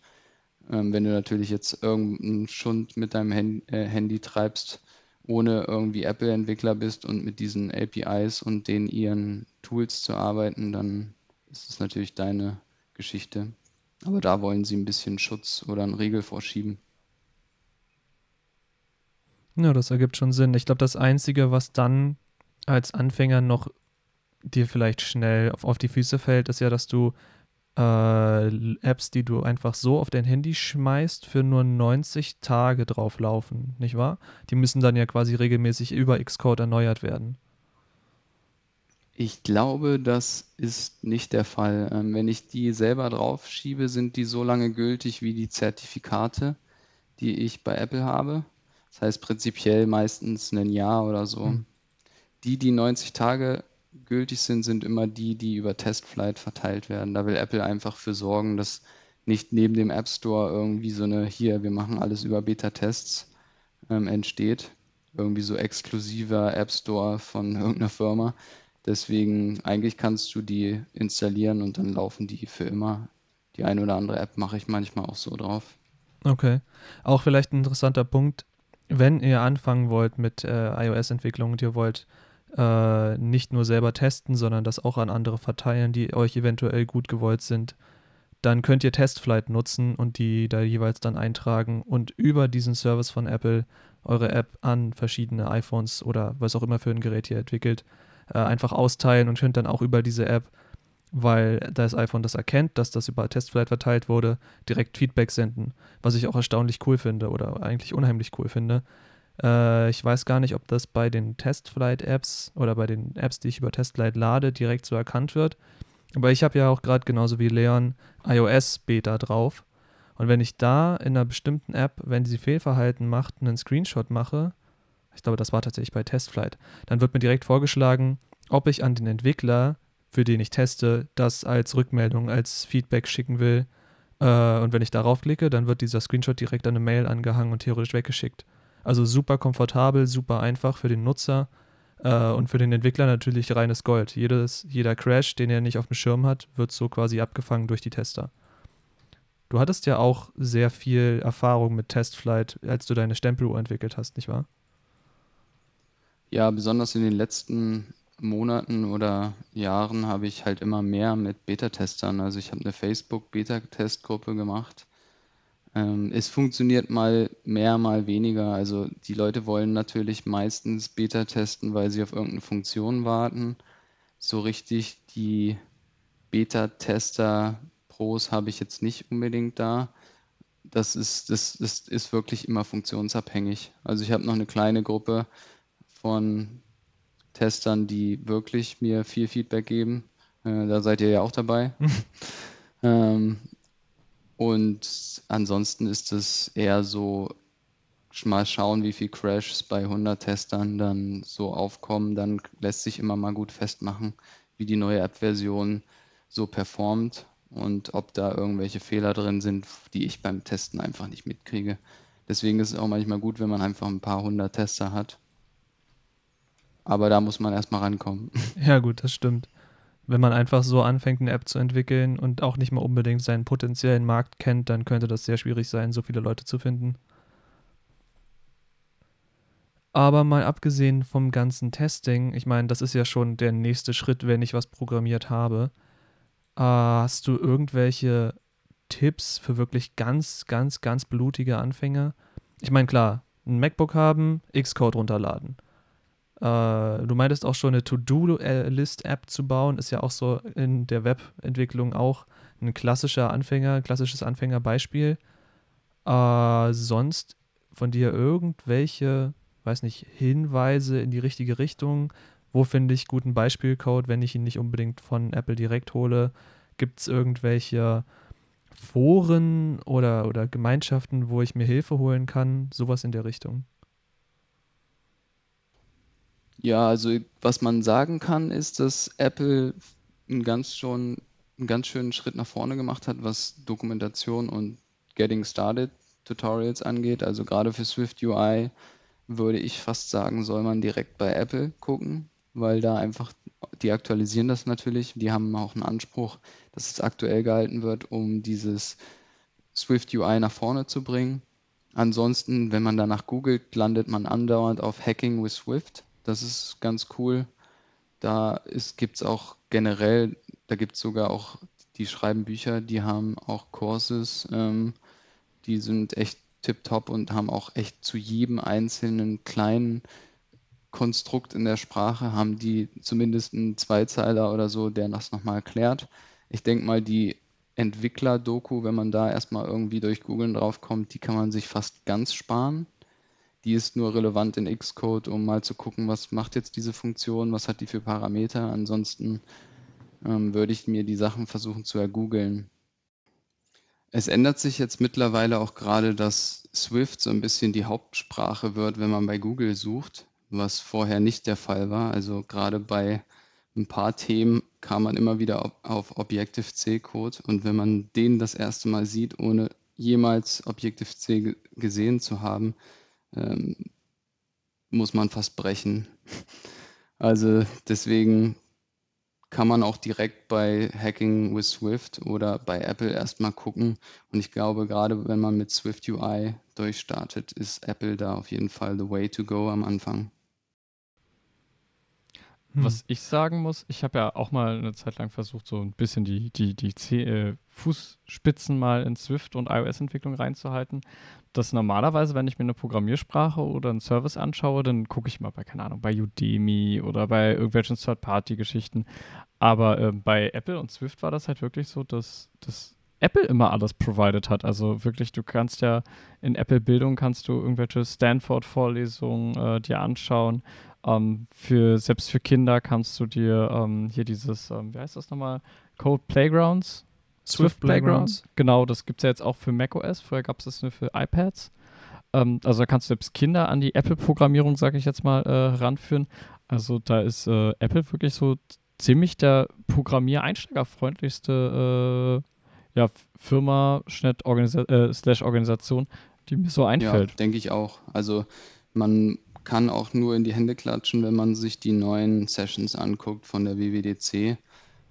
Ähm, wenn du natürlich jetzt irgendeinen Schund mit deinem Hand, äh, Handy treibst, ohne irgendwie Apple-Entwickler bist und mit diesen APIs und den ihren Tools zu arbeiten, dann ist es natürlich deine Geschichte. Aber da wollen sie ein bisschen Schutz oder einen Riegel vorschieben. Ja, das ergibt schon Sinn. Ich glaube, das Einzige, was dann als Anfänger noch dir vielleicht schnell auf, auf die Füße fällt, ist ja, dass du äh, Apps, die du einfach so auf dein Handy schmeißt, für nur 90 Tage drauflaufen, nicht wahr? Die müssen dann ja quasi regelmäßig über Xcode erneuert werden. Ich glaube, das ist nicht der Fall. Ähm, wenn ich die selber draufschiebe, sind die so lange gültig wie die Zertifikate, die ich bei Apple habe. Das heißt prinzipiell meistens ein Jahr oder so. Mhm. Die, die 90 Tage gültig sind, sind immer die, die über Testflight verteilt werden. Da will Apple einfach für sorgen, dass nicht neben dem App Store irgendwie so eine, hier, wir machen alles über Beta-Tests ähm, entsteht. Irgendwie so exklusiver App Store von *laughs* irgendeiner Firma. Deswegen, eigentlich kannst du die installieren und dann laufen die für immer. Die eine oder andere App mache ich manchmal auch so drauf. Okay. Auch vielleicht ein interessanter Punkt, wenn ihr anfangen wollt mit äh, iOS-Entwicklung und ihr wollt äh, nicht nur selber testen, sondern das auch an andere verteilen, die euch eventuell gut gewollt sind, dann könnt ihr Testflight nutzen und die da jeweils dann eintragen und über diesen Service von Apple eure App an verschiedene iPhones oder was auch immer für ein Gerät ihr entwickelt, äh, einfach austeilen und könnt dann auch über diese App, weil das iPhone das erkennt, dass das über Testflight verteilt wurde, direkt Feedback senden, was ich auch erstaunlich cool finde oder eigentlich unheimlich cool finde, äh, ich weiß gar nicht, ob das bei den Testflight-Apps oder bei den Apps, die ich über Testflight lade, direkt so erkannt wird. Aber ich habe ja auch gerade genauso wie Leon iOS-Beta drauf. Und wenn ich da in einer bestimmten App, wenn sie Fehlverhalten macht, einen Screenshot mache, ich glaube, das war tatsächlich bei Testflight, dann wird mir direkt vorgeschlagen, ob ich an den Entwickler, für den ich teste, das als Rückmeldung, als Feedback schicken will. Äh, und wenn ich darauf klicke, dann wird dieser Screenshot direkt an eine Mail angehangen und theoretisch weggeschickt. Also super komfortabel, super einfach für den Nutzer äh, und für den Entwickler natürlich reines Gold. Jedes, jeder Crash, den er nicht auf dem Schirm hat, wird so quasi abgefangen durch die Tester. Du hattest ja auch sehr viel Erfahrung mit Testflight, als du deine Stempeluhr entwickelt hast, nicht wahr? Ja, besonders in den letzten Monaten oder Jahren habe ich halt immer mehr mit Beta-Testern. Also ich habe eine Facebook-Beta-Testgruppe gemacht ähm, es funktioniert mal mehr, mal weniger. Also die Leute wollen natürlich meistens Beta testen, weil sie auf irgendeine Funktion warten. So richtig die Beta-Tester-Pros habe ich jetzt nicht unbedingt da. Das ist, das, das ist wirklich immer funktionsabhängig. Also ich habe noch eine kleine Gruppe von Testern, die wirklich mir viel Feedback geben. Äh, da seid ihr ja auch dabei. *laughs* ähm, und ansonsten ist es eher so, mal schauen, wie viel Crashs bei 100 Testern dann so aufkommen. Dann lässt sich immer mal gut festmachen, wie die neue App-Version so performt und ob da irgendwelche Fehler drin sind, die ich beim Testen einfach nicht mitkriege. Deswegen ist es auch manchmal gut, wenn man einfach ein paar hundert Tester hat. Aber da muss man erstmal rankommen. *laughs* Ja, gut, das stimmt wenn man einfach so anfängt, eine App zu entwickeln und auch nicht mal unbedingt seinen potenziellen Markt kennt, dann könnte das sehr schwierig sein, so viele Leute zu finden. Aber mal abgesehen vom ganzen Testing, ich meine, das ist ja schon der nächste Schritt, wenn ich was programmiert habe. Äh, hast du irgendwelche Tipps für wirklich ganz, ganz, ganz blutige Anfänger? Ich meine, klar, ein MacBook haben, Xcode runterladen. Äh, du meintest auch schon eine To-Do-List-App zu bauen, ist ja auch so in der Webentwicklung auch ein klassischer Anfänger, klassisches Anfängerbeispiel. Äh, sonst von dir irgendwelche, weiß nicht, Hinweise in die richtige Richtung? Wo finde ich guten Beispielcode, wenn ich ihn nicht unbedingt von Apple direkt hole? Gibt es irgendwelche Foren oder, oder Gemeinschaften, wo ich mir Hilfe holen kann? Sowas in der Richtung. Ja, also was man sagen kann, ist, dass Apple 'n ganz schon 'n ganz schönen Schritt nach vorne gemacht hat, was Dokumentation und Getting Started Tutorials angeht. Also gerade für Swift UI würde ich fast sagen, soll man direkt bei Apple gucken, weil da einfach die aktualisieren das natürlich. Die haben auch einen Anspruch, dass es aktuell gehalten wird, um dieses Swift UI nach vorne zu bringen. Ansonsten, wenn man danach googelt, landet man andauernd auf Hacking with Swift. Das ist ganz cool. Da gibt es auch generell, da gibt es sogar auch die schreiben Bücher, die haben auch Courses, ähm, die sind echt tipptopp und haben auch echt zu jedem einzelnen kleinen Konstrukt in der Sprache, haben die zumindest einen Zweizeiler oder so, der das nochmal erklärt. Ich denke mal, die Entwickler-Doku, wenn man da erstmal irgendwie durch Googlen draufkommt, die kann man sich fast ganz sparen. Die ist nur relevant in Xcode, um mal zu gucken, was macht jetzt diese Funktion, was hat die für Parameter. Ansonsten ähm, würde ich mir die Sachen versuchen zu ergoogeln. Es ändert sich jetzt mittlerweile auch gerade, dass Swift so ein bisschen die Hauptsprache wird, wenn man bei Google sucht, was vorher nicht der Fall war. Also gerade bei ein paar Themen kam man immer wieder auf Objective-C-Code und wenn man den das erste Mal sieht, ohne jemals Objective-C gesehen zu haben, ähm, muss man fast brechen. Also deswegen kann man auch direkt bei Hacking with Swift oder bei Apple erstmal gucken. Und ich glaube, gerade wenn man mit Swift UI durchstartet, ist Apple da auf jeden Fall the way to go am Anfang. Hm. Was ich sagen muss, ich habe ja auch mal eine Zeit lang versucht, so ein bisschen die, die, die C äh, Fußspitzen mal in Swift und iOS-Entwicklung reinzuhalten. Dass normalerweise, wenn ich mir eine Programmiersprache oder einen Service anschaue, dann gucke ich mal bei, keine Ahnung, bei Udemy oder bei irgendwelchen Third-Party-Geschichten. Aber äh, bei Apple und Swift war das halt wirklich so, dass, dass Apple immer alles provided hat. Also wirklich, du kannst ja in Apple Bildung kannst du irgendwelche Stanford-Vorlesungen äh, dir anschauen ähm, für, selbst für Kinder kannst du dir ähm, hier dieses, ähm, wie heißt das nochmal? Code Playgrounds? Swift, Swift Playgrounds. Playgrounds. Genau, das gibt es ja jetzt auch für macOS. Vorher gab es das nur für iPads. Ähm, also da kannst du selbst Kinder an die Apple-Programmierung, sage ich jetzt mal, äh, ranführen. Also da ist äh, Apple wirklich so ziemlich der programmiereinsteigerfreundlichste äh, ja, Firma Organisa äh, slash Organisation, die mir so einfällt. Ja, denke ich auch. Also man kann auch nur in die Hände klatschen, wenn man sich die neuen Sessions anguckt von der WWDC.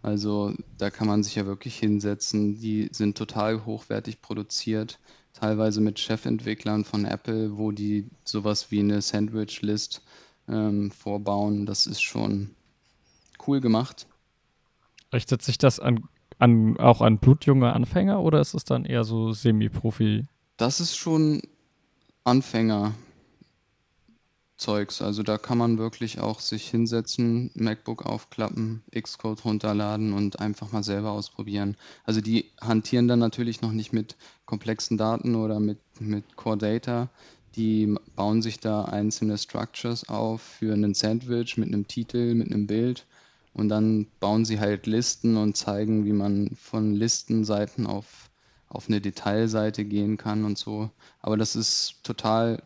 Also da kann man sich ja wirklich hinsetzen. Die sind total hochwertig produziert, teilweise mit Chefentwicklern von Apple, wo die sowas wie eine Sandwich-List ähm, vorbauen. Das ist schon cool gemacht. Richtet sich das an, an, auch an blutjunge Anfänger oder ist es dann eher so semi-Profi? Das ist schon Anfänger. Zeugs. Also da kann man wirklich auch sich hinsetzen, MacBook aufklappen, Xcode runterladen und einfach mal selber ausprobieren. Also die hantieren dann natürlich noch nicht mit komplexen Daten oder mit, mit Core Data. Die bauen sich da einzelne Structures auf für einen Sandwich mit einem Titel, mit einem Bild. Und dann bauen sie halt Listen und zeigen, wie man von Listenseiten auf, auf eine Detailseite gehen kann und so. Aber das ist total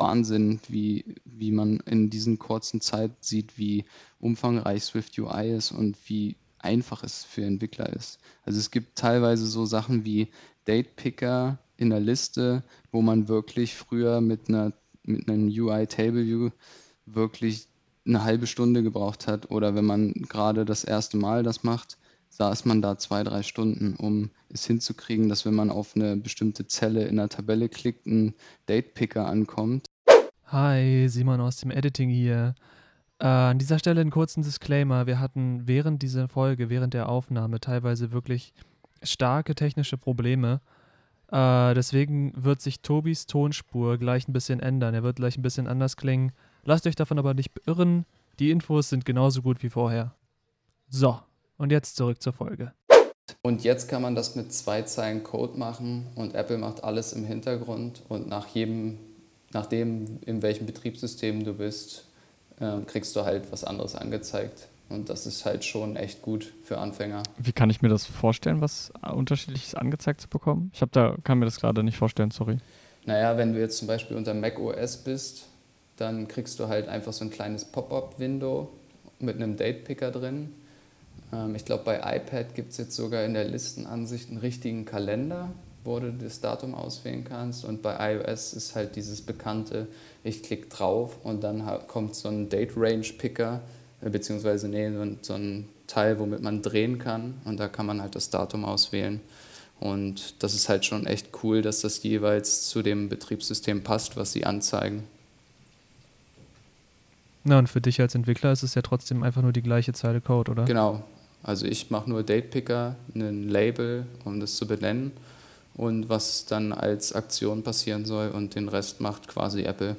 Wahnsinn, wie, wie man in diesen kurzen Zeit sieht, wie umfangreich Swift UI ist und wie einfach es für Entwickler ist. Also es gibt teilweise so Sachen wie Date Picker in der Liste, wo man wirklich früher mit einer mit einem UI Table View wirklich eine halbe Stunde gebraucht hat oder wenn man gerade das erste Mal das macht, saß man da zwei, drei Stunden, um es hinzukriegen, dass wenn man auf eine bestimmte Zelle in der Tabelle klickt, ein Date-Picker ankommt. Hi, Simon aus dem Editing hier. Äh, an dieser Stelle einen kurzen Disclaimer. Wir hatten während dieser Folge, während der Aufnahme teilweise wirklich starke technische Probleme. Äh, deswegen wird sich Tobis Tonspur gleich ein bisschen ändern. Er wird gleich ein bisschen anders klingen. Lasst euch davon aber nicht beirren. Die Infos sind genauso gut wie vorher. So, und jetzt zurück zur Folge. Und jetzt kann man das mit zwei Zeilen Code machen und Apple macht alles im Hintergrund und nach jedem, nachdem in welchem Betriebssystem du bist, äh, kriegst du halt was anderes angezeigt. Und das ist halt schon echt gut für Anfänger. Wie kann ich mir das vorstellen, was unterschiedliches angezeigt zu bekommen? Ich habe da kann mir das gerade nicht vorstellen, sorry. Naja, wenn du jetzt zum Beispiel unter Mac OS bist, dann kriegst du halt einfach so ein kleines Pop-up-Window mit einem Date-Picker drin ähm, ich glaube, bei iPad gibt es jetzt sogar in der Listenansicht einen richtigen Kalender, wo du das Datum auswählen kannst. Und bei iOS ist halt dieses bekannte, ich klicke drauf und dann kommt so ein Date Range Picker, äh, beziehungsweise nee, so ein, Teil, womit man drehen kann. Und da kann man halt das Datum auswählen. Und das ist halt schon echt cool, dass das jeweils zu dem Betriebssystem passt, was sie anzeigen. Na, und für dich als Entwickler ist es ja trotzdem einfach nur die gleiche Zeile Code, oder? Genau, Also ich mache nur Datepicker, ein Label, um das zu benennen und was dann als Aktion passieren soll und den Rest macht quasi Apple.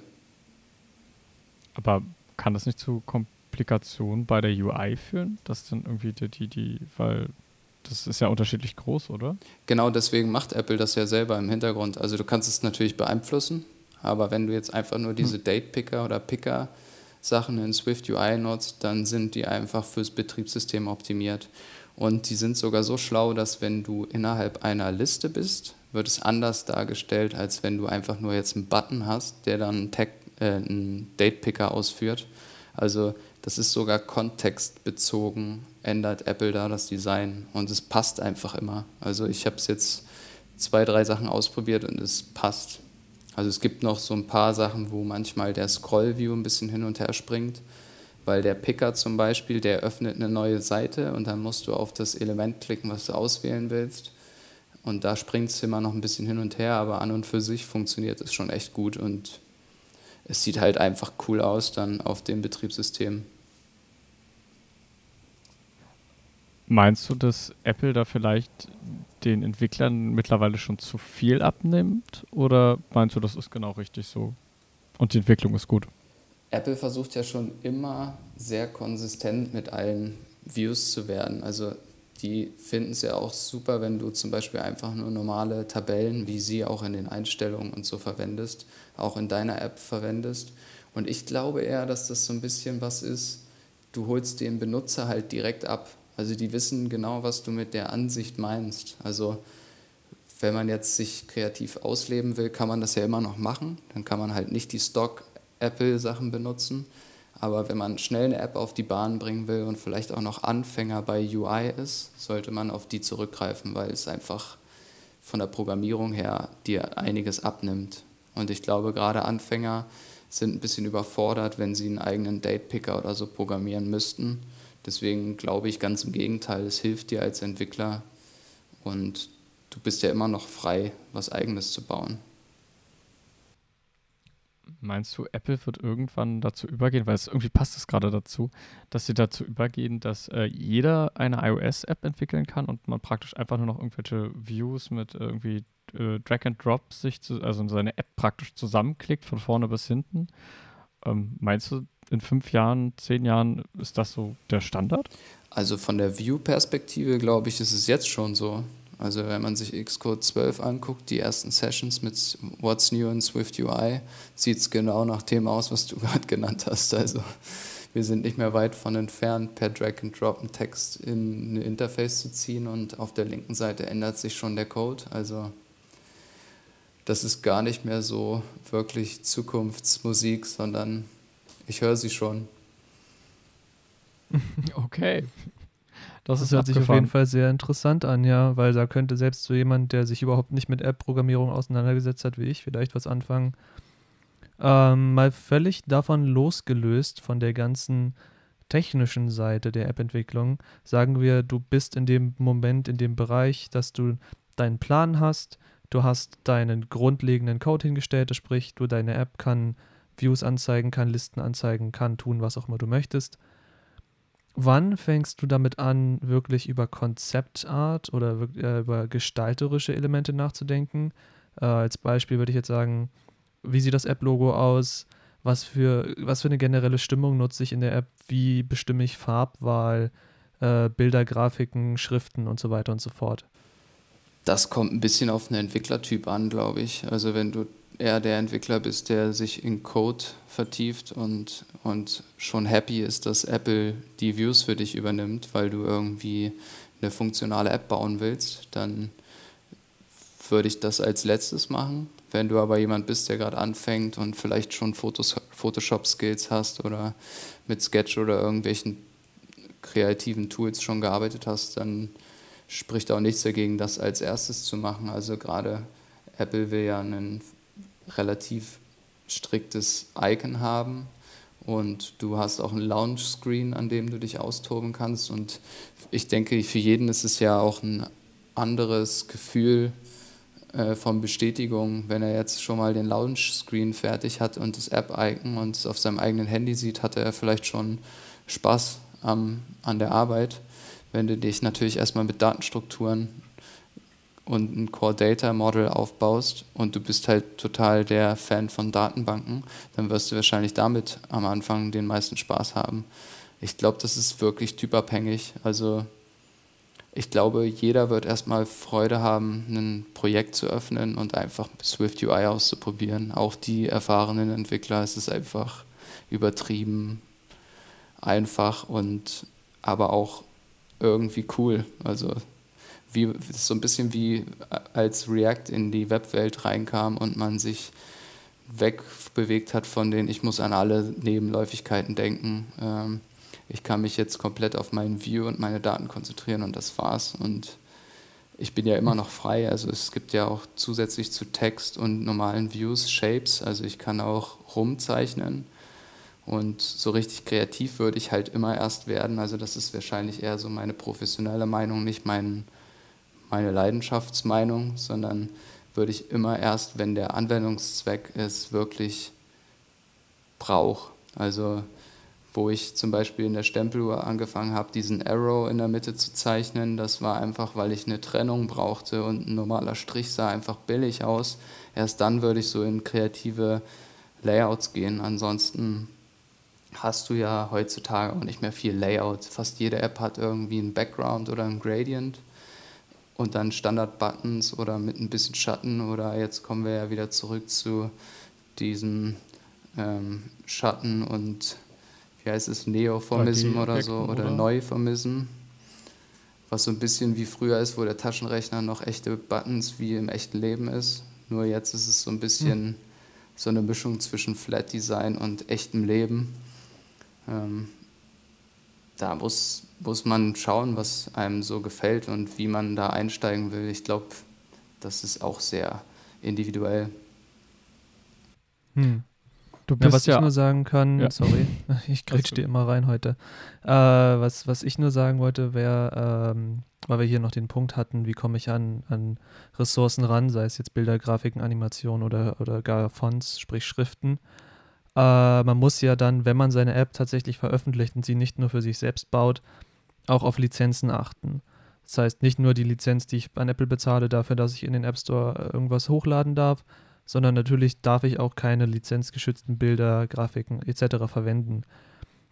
Aber kann das nicht zu Komplikationen bei der UI führen? Dass dann irgendwie die, die, die, weil das ist ja unterschiedlich groß, oder? Genau deswegen macht Apple das ja selber im Hintergrund. Also du kannst es natürlich beeinflussen, aber wenn du jetzt einfach nur diese hm. Date-Picker oder Picker Sachen in Swift UI nutzt, dann sind die einfach fürs Betriebssystem optimiert. Und die sind sogar so schlau, dass wenn du innerhalb einer Liste bist, wird es anders dargestellt, als wenn du einfach nur jetzt einen Button hast, der dann einen, Tag, äh, einen Date-Picker ausführt. Also das ist sogar kontextbezogen, ändert Apple da das Design und es passt einfach immer. Also ich habe es jetzt zwei, drei Sachen ausprobiert und es passt. Also es gibt noch so ein paar Sachen, wo manchmal der Scroll-View ein bisschen hin und her springt, weil der Picker zum Beispiel, der öffnet eine neue Seite und dann musst du auf das Element klicken, was du auswählen willst. Und da springt es immer noch ein bisschen hin und her, aber an und für sich funktioniert es schon echt gut und es sieht halt einfach cool aus dann auf dem Betriebssystem. Meinst du, dass Apple da vielleicht den Entwicklern mittlerweile schon zu viel abnimmt? Oder meinst du, das ist genau richtig so und die Entwicklung ist gut? Apple versucht ja schon immer sehr konsistent mit allen Views zu werden. Also die finden es ja auch super, wenn du zum Beispiel einfach nur normale Tabellen, wie sie auch in den Einstellungen und so verwendest, auch in deiner App verwendest. Und ich glaube eher, dass das so ein bisschen was ist, du holst den Benutzer halt direkt ab. Also die wissen genau, was du mit der Ansicht meinst. Also wenn man jetzt sich kreativ ausleben will, kann man das ja immer noch machen. Dann kann man halt nicht die Stock-Apple-Sachen benutzen. Aber wenn man schnell eine App auf die Bahn bringen will und vielleicht auch noch Anfänger bei UI ist, sollte man auf die zurückgreifen, weil es einfach von der Programmierung her dir einiges abnimmt. Und ich glaube, gerade Anfänger sind ein bisschen überfordert, wenn sie einen eigenen Date-Picker oder so programmieren müssten Deswegen glaube ich ganz im Gegenteil, es hilft dir als Entwickler und du bist ja immer noch frei, was eigenes zu bauen. Meinst du, Apple wird irgendwann dazu übergehen, weil es irgendwie passt es gerade dazu, dass sie dazu übergehen, dass äh, jeder eine iOS-App entwickeln kann und man praktisch einfach nur noch irgendwelche Views mit irgendwie äh, Drag and Drop sich, zu, also seine App praktisch zusammenklickt von vorne bis hinten? Ähm, meinst du, in fünf Jahren, zehn Jahren ist das so der Standard? Also von der View-Perspektive glaube ich, ist es jetzt schon so. Also wenn man sich Xcode 12 anguckt, die ersten Sessions mit What's New in Swift UI, sieht es genau nach dem aus, was du *laughs* gerade genannt hast. Also wir sind nicht mehr weit von entfernt, per Drag and Drop einen Text in ein Interface zu ziehen und auf der linken Seite ändert sich schon der Code. Also das ist gar nicht mehr so wirklich Zukunftsmusik, sondern ich höre sie schon. *laughs* Okay. Das, das hört sich auf jeden Fall sehr interessant an, ja, weil da könnte selbst so jemand, der sich überhaupt nicht mit App-Programmierung auseinandergesetzt hat, wie ich, vielleicht was anfangen. Ähm, mal völlig davon losgelöst, von der ganzen technischen Seite der App-Entwicklung, sagen wir, du bist in dem Moment, in dem Bereich, dass du deinen Plan hast, du hast deinen grundlegenden Code hingestellt, sprich, du deine App kann Views anzeigen kann, Listen anzeigen kann, tun, was auch immer du möchtest. Wann fängst du damit an, wirklich über Konzeptart oder äh, über gestalterische Elemente nachzudenken? Äh, als Beispiel würde ich jetzt sagen, wie sieht das App-Logo aus? Was für, was für eine generelle Stimmung nutze ich in der App? Wie bestimme ich Farbwahl, äh, Bilder, Grafiken, Schriften und so weiter und so fort? Das kommt ein bisschen auf den Entwicklertyp an, glaube ich. Also wenn du eher der Entwickler bist, der sich in Code vertieft und, und schon happy ist, dass Apple die Views für dich übernimmt, weil du irgendwie eine funktionale App bauen willst, dann würde ich das als letztes machen. Wenn du aber jemand bist, der gerade anfängt und vielleicht schon Photoshop-Skills hast oder mit Sketch oder irgendwelchen kreativen Tools schon gearbeitet hast, dann spricht auch nichts dagegen, das als erstes zu machen. Also gerade Apple will ja einen relativ striktes Icon haben und du hast auch ein Launch-Screen, an dem du dich austoben kannst. Und ich denke, für jeden ist es ja auch ein anderes Gefühl äh, von Bestätigung, wenn er jetzt schon mal den Launch-Screen fertig hat und das App-Icon und es auf seinem eigenen Handy sieht, hatte er vielleicht schon Spaß am, an der Arbeit. wenn du dich natürlich erstmal mit Datenstrukturen und ein Core Data Model aufbaust und du bist halt total der Fan von Datenbanken, dann wirst du wahrscheinlich damit am Anfang den meisten Spaß haben. Ich glaube, das ist wirklich typabhängig. Also ich glaube, jeder wird erstmal Freude haben, ein Projekt zu öffnen und einfach Swift UI auszuprobieren. Auch die erfahrenen Entwickler, es ist einfach übertrieben einfach und aber auch irgendwie cool. Also wie, so ein bisschen wie als React in die Webwelt reinkam und man sich wegbewegt hat von den, ich muss an alle Nebenläufigkeiten denken. Ähm, ich kann mich jetzt komplett auf meinen View und meine Daten konzentrieren und das war's. Und ich bin ja immer noch frei. Also es gibt ja auch zusätzlich zu Text und normalen Views Shapes. Also ich kann auch rumzeichnen. Und so richtig kreativ würde ich halt immer erst werden. Also das ist wahrscheinlich eher so meine professionelle Meinung, nicht mein, meine Leidenschaftsmeinung, sondern würde ich immer erst, wenn der Anwendungszweck es wirklich braucht. Also wo ich zum Beispiel in der Stempeluhr angefangen habe, diesen Arrow in der Mitte zu zeichnen. Das war einfach, weil ich eine Trennung brauchte und ein normaler Strich sah einfach billig aus. Erst dann würde ich so in kreative Layouts gehen. Ansonsten hast du ja heutzutage auch nicht mehr viel Layout. Fast jede App hat irgendwie einen Background oder einen Gradient und dann Standard-Buttons oder mit ein bisschen Schatten oder jetzt kommen wir ja wieder zurück zu diesem ähm, Schatten und wie heißt es, Neoformism oder so oder, oder Neuformism, was so ein bisschen wie früher ist, wo der Taschenrechner noch echte Buttons wie im echten Leben ist. Nur jetzt ist es so ein bisschen hm. so eine Mischung zwischen Flat Design und echtem Leben. Ähm, da muss, muss man schauen, was einem so gefällt und wie man da einsteigen will. Ich glaube, das ist auch sehr individuell. Hm. Du bist ja, was ja, ich nur sagen kann, ja. sorry, *laughs* ich grätsch dir immer rein heute. Äh, was, was ich nur sagen wollte, wäre, ähm, weil wir hier noch den Punkt hatten, wie komme ich an, an Ressourcen ran, sei es jetzt Bilder, Grafiken, Animationen oder, oder gar Fonts, sprich Schriften. Äh, man muss ja dann, wenn man seine App tatsächlich veröffentlicht und sie nicht nur für sich selbst baut, auch auf Lizenzen achten. Das heißt, nicht nur die Lizenz, die ich an Apple bezahle, dafür, dass ich in den App Store irgendwas hochladen darf, sondern natürlich darf ich auch keine lizenzgeschützten Bilder, Grafiken etc. verwenden.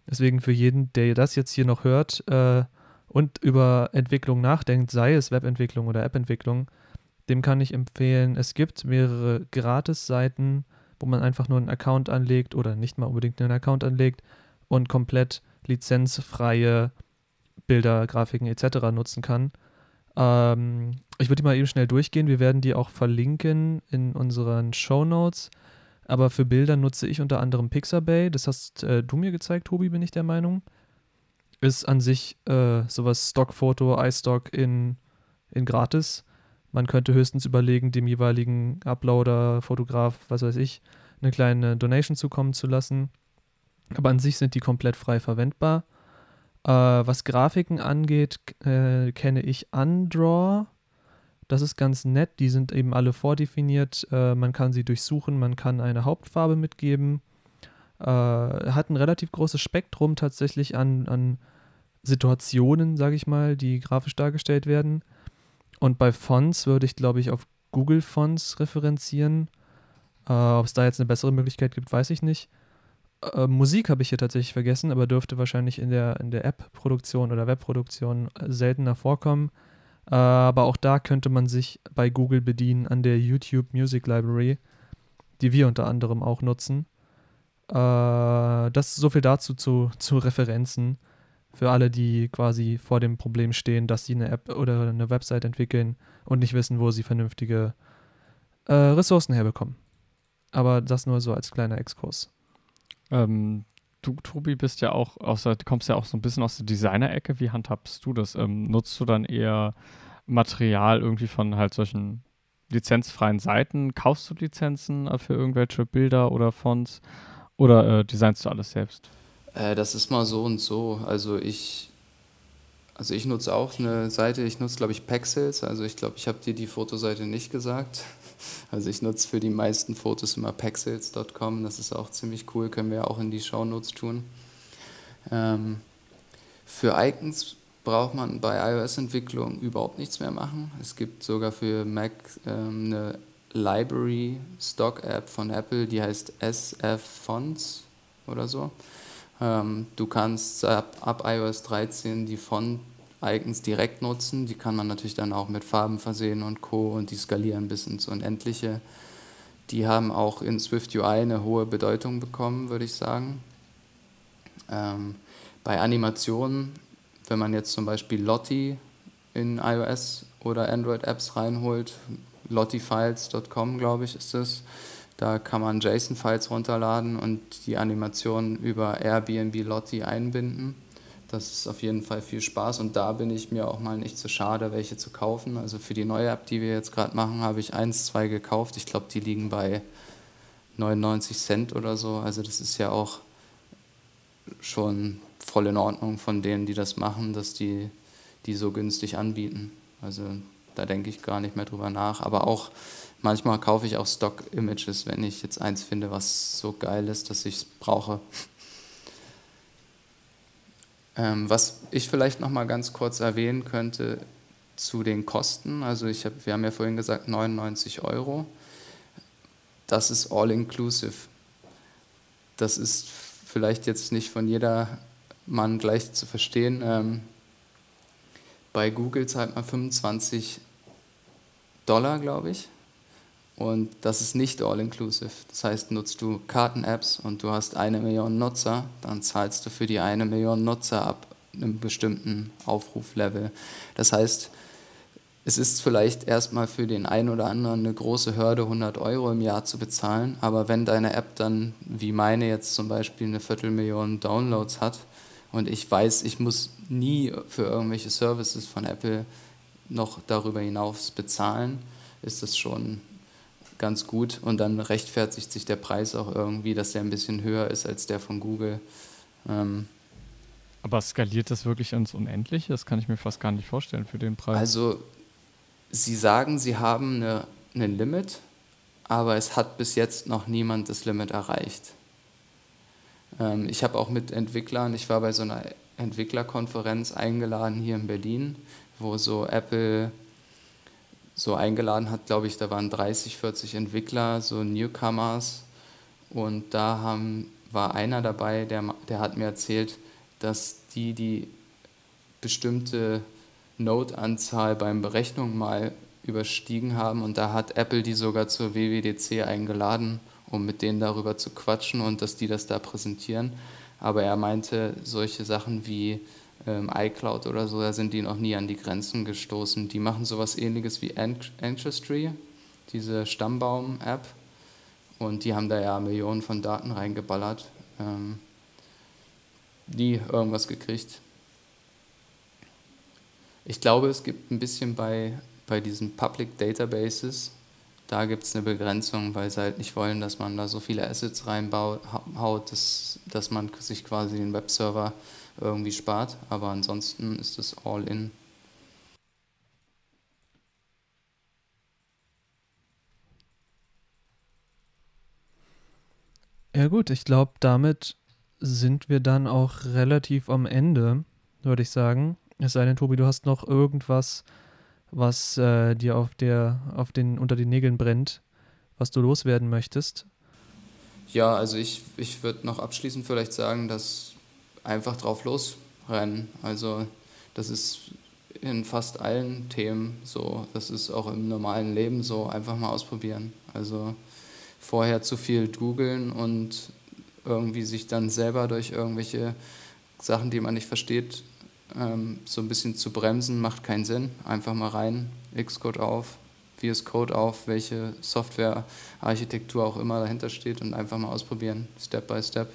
Deswegen für jeden, der das jetzt hier noch hört äh, und über Entwicklung nachdenkt, sei es Webentwicklung oder Appentwicklung, dem kann ich empfehlen, es gibt mehrere Gratis-Seiten, wo man einfach nur einen Account anlegt oder nicht mal unbedingt einen Account anlegt und komplett lizenzfreie Bilder, Grafiken etc. nutzen kann. Ähm, ich würde die mal eben schnell durchgehen. Wir werden die auch verlinken in unseren Show Notes. Aber für Bilder nutze ich unter anderem Pixabay. Das hast äh, du mir gezeigt, Tobi, bin ich der Meinung. Ist an sich äh, sowas Stockfoto, iStock in, in gratis. Man könnte höchstens überlegen, dem jeweiligen Uploader, Fotograf, was weiß ich, eine kleine Donation zukommen zu lassen. Aber an sich sind die komplett frei verwendbar. Äh, was Grafiken angeht, äh, kenne ich Undraw. Das ist ganz nett. Die sind eben alle vordefiniert. Äh, man kann sie durchsuchen, man kann eine Hauptfarbe mitgeben. Äh, hat ein relativ großes Spektrum tatsächlich an, an Situationen, sage ich mal, die grafisch dargestellt werden. Und bei Fonts würde ich, glaube ich, auf Google Fonts referenzieren. Äh, Ob es da jetzt eine bessere Möglichkeit gibt, weiß ich nicht. Äh, Musik habe ich hier tatsächlich vergessen, aber dürfte wahrscheinlich in der, in der App-Produktion oder Webproduktion äh, seltener vorkommen. Äh, aber auch da könnte man sich bei Google bedienen an der YouTube Music Library, die wir unter anderem auch nutzen. Äh, das so viel dazu zu, *laughs* zu Referenzen für alle, die quasi vor dem Problem stehen, dass sie eine App oder eine Website entwickeln und nicht wissen, wo sie vernünftige äh, Ressourcen herbekommen. Aber das nur so als kleiner Exkurs. Ähm, du, Tobi, bist ja auch aus der, kommst ja auch so ein bisschen aus der Designer-Ecke. Wie handhabst du das? Ähm, nutzt du dann eher Material irgendwie von halt solchen lizenzfreien Seiten? Kaufst du Lizenzen äh, für irgendwelche Bilder oder Fonts? Oder äh, designst du alles selbst? Äh, das ist mal so und so. Also ich, also ich nutze auch eine Seite, ich nutze glaube ich Pexels. Also ich glaube, ich habe dir die Fotoseite nicht gesagt. Also ich nutze für die meisten Fotos immer pexels.com, das ist auch ziemlich cool, können wir auch in die Shownotes tun. Ähm, für Icons braucht man bei iOS-Entwicklung überhaupt nichts mehr machen. Es gibt sogar für Mac ähm, eine Library Stock App von Apple, die heißt SF Fonts oder so. Ähm, du kannst ab, ab iOS 13 die Font-Icons direkt nutzen. Die kann man natürlich dann auch mit Farben versehen und Co. und die skalieren bis ins Unendliche. Die haben auch in Swift UI eine hohe Bedeutung bekommen, würde ich sagen. Ähm, bei Animationen, wenn man jetzt zum Beispiel Lottie in iOS oder Android-Apps reinholt, lottifiles.com, glaube ich, ist es. Da kann man JSON-Files runterladen und die Animation über Airbnb Lottie einbinden. Das ist auf jeden Fall viel Spaß und da bin ich mir auch mal nicht zu so schade, welche zu kaufen. Also für die neue App, die wir jetzt gerade machen, habe ich eins, zwei gekauft. Ich glaube, die liegen bei 99 Cent oder so. Also das ist ja auch schon voll in Ordnung von denen, die das machen, dass die die so günstig anbieten. Also da denke ich gar nicht mehr drüber nach. Aber auch manchmal kaufe ich auch Stock-Images, wenn ich jetzt eins finde, was so geil ist, dass ich es brauche. Ähm, was ich vielleicht noch mal ganz kurz erwähnen könnte zu den Kosten. Also ich hab, wir haben ja vorhin gesagt 99 Euro. Das ist all inclusive. Das ist vielleicht jetzt nicht von jeder Mann gleich zu verstehen. Ähm, bei Google zahlt man 25 Dollar, glaube ich. Und das ist nicht all-inclusive. Das heißt, nutzt du Karten-Apps und du hast eine Million Nutzer, dann zahlst du für die eine Million Nutzer ab einem bestimmten Aufruflevel. Das heißt, es ist vielleicht erstmal für den einen oder anderen eine große Hürde, 100 Euro im Jahr zu bezahlen, aber wenn deine App dann, wie meine jetzt zum Beispiel, eine Viertelmillion Downloads hat und ich weiß, ich muss nie für irgendwelche Services von Apple noch darüber hinaus bezahlen, ist das schon ganz gut und dann rechtfertigt sich der Preis auch irgendwie, dass der ein bisschen höher ist als der von Google. Ähm, aber skaliert das wirklich ins Unendliche? Das kann ich mir fast gar nicht vorstellen für den Preis. Also, Sie sagen, Sie haben eine, eine Limit, aber es hat bis jetzt noch niemand das Limit erreicht. Ähm, ich habe auch mit Entwicklern, ich war bei so einer Entwicklerkonferenz eingeladen hier in Berlin, wo so Apple so eingeladen hat, glaube ich, da waren 30, 40 Entwickler, so Newcomers. Und da haben, war einer dabei, der, der hat mir erzählt, dass die die bestimmte Node-Anzahl beim Berechnung mal überstiegen haben und da hat Apple die sogar zur WWDC eingeladen, um mit denen darüber zu quatschen und dass die das da präsentieren. Aber er meinte, solche Sachen wie ähm, iCloud oder so, da sind die noch nie an die Grenzen gestoßen. Die machen sowas ähnliches wie Ancestry, diese Stammbaum-App. Und die haben da ja Millionen von Daten reingeballert. Ähm, nie irgendwas gekriegt. Ich glaube, es gibt ein bisschen bei, bei diesen Public Databases, da gibt es eine Begrenzung, weil sie halt nicht wollen, dass man da so viele Assets reinhaut, dass, dass man sich quasi den Webserver irgendwie spart. Aber ansonsten ist es all in. Ja gut, ich glaube, damit sind wir dann auch relativ am Ende, würde ich sagen. Es sei denn, Tobi, du hast noch irgendwas, was äh, dir auf der, auf den, unter den Nägeln brennt, was du loswerden möchtest. Ja, also ich, ich würde noch abschließend vielleicht sagen, dass einfach drauf losrennen. Also das ist in fast allen Themen so. Das ist auch im normalen Leben so. Einfach mal ausprobieren. Also vorher zu viel googeln und irgendwie sich dann selber durch irgendwelche Sachen, die man nicht versteht, ähm, so ein bisschen zu bremsen, macht keinen Sinn. Einfach mal rein, Xcode auf, VS Code auf, welche Softwarearchitektur auch immer dahinter steht und einfach mal ausprobieren, Step by Step.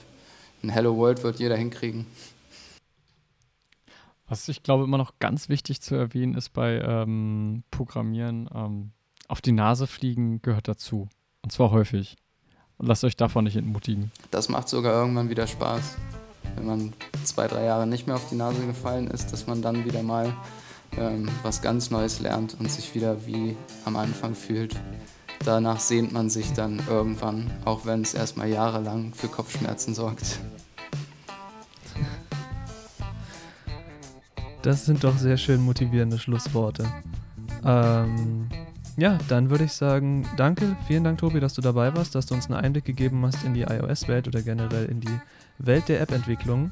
Ein Hello World wird jeder hinkriegen. Was ich glaube immer noch ganz wichtig zu erwähnen ist bei ähm, Programmieren, ähm, auf die Nase fliegen gehört dazu. Und zwar häufig. Und lasst euch davon nicht entmutigen. Das macht sogar irgendwann wieder Spaß. Wenn man zwei, drei Jahre nicht mehr auf die Nase gefallen ist, dass man dann wieder mal ähm, was ganz Neues lernt und sich wieder wie am Anfang fühlt. Danach sehnt man sich dann irgendwann, auch wenn es erstmal jahrelang für Kopfschmerzen sorgt. Das sind doch sehr schön motivierende Schlussworte. Ähm, ja, dann würde ich sagen, danke, vielen Dank, Tobi, dass du dabei warst, dass du uns einen Einblick gegeben hast in die iOS-Welt oder generell in die Welt der App-Entwicklung.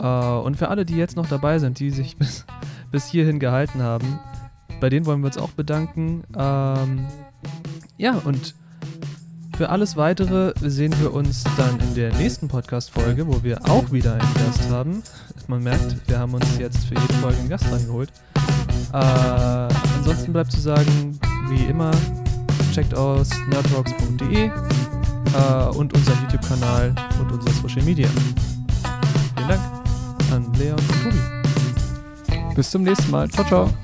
Äh, und für alle, die jetzt noch dabei sind, die sich *laughs* bis, bis hierhin gehalten haben, bei denen wollen wir uns auch bedanken. Ähm, ja, und für alles Weitere sehen wir uns dann in der nächsten Podcast-Folge, wo wir auch wieder einen Gast haben. Man merkt, wir haben uns jetzt für jede Folge einen Gast reingeholt. Äh, ansonsten bleibt zu sagen, wie immer, checkt aus nerdrocks.de äh, und unseren YouTube-Kanal und unser Social Media. Vielen Dank an Leon und Tobi. Bis zum nächsten Mal. Ciao, ciao.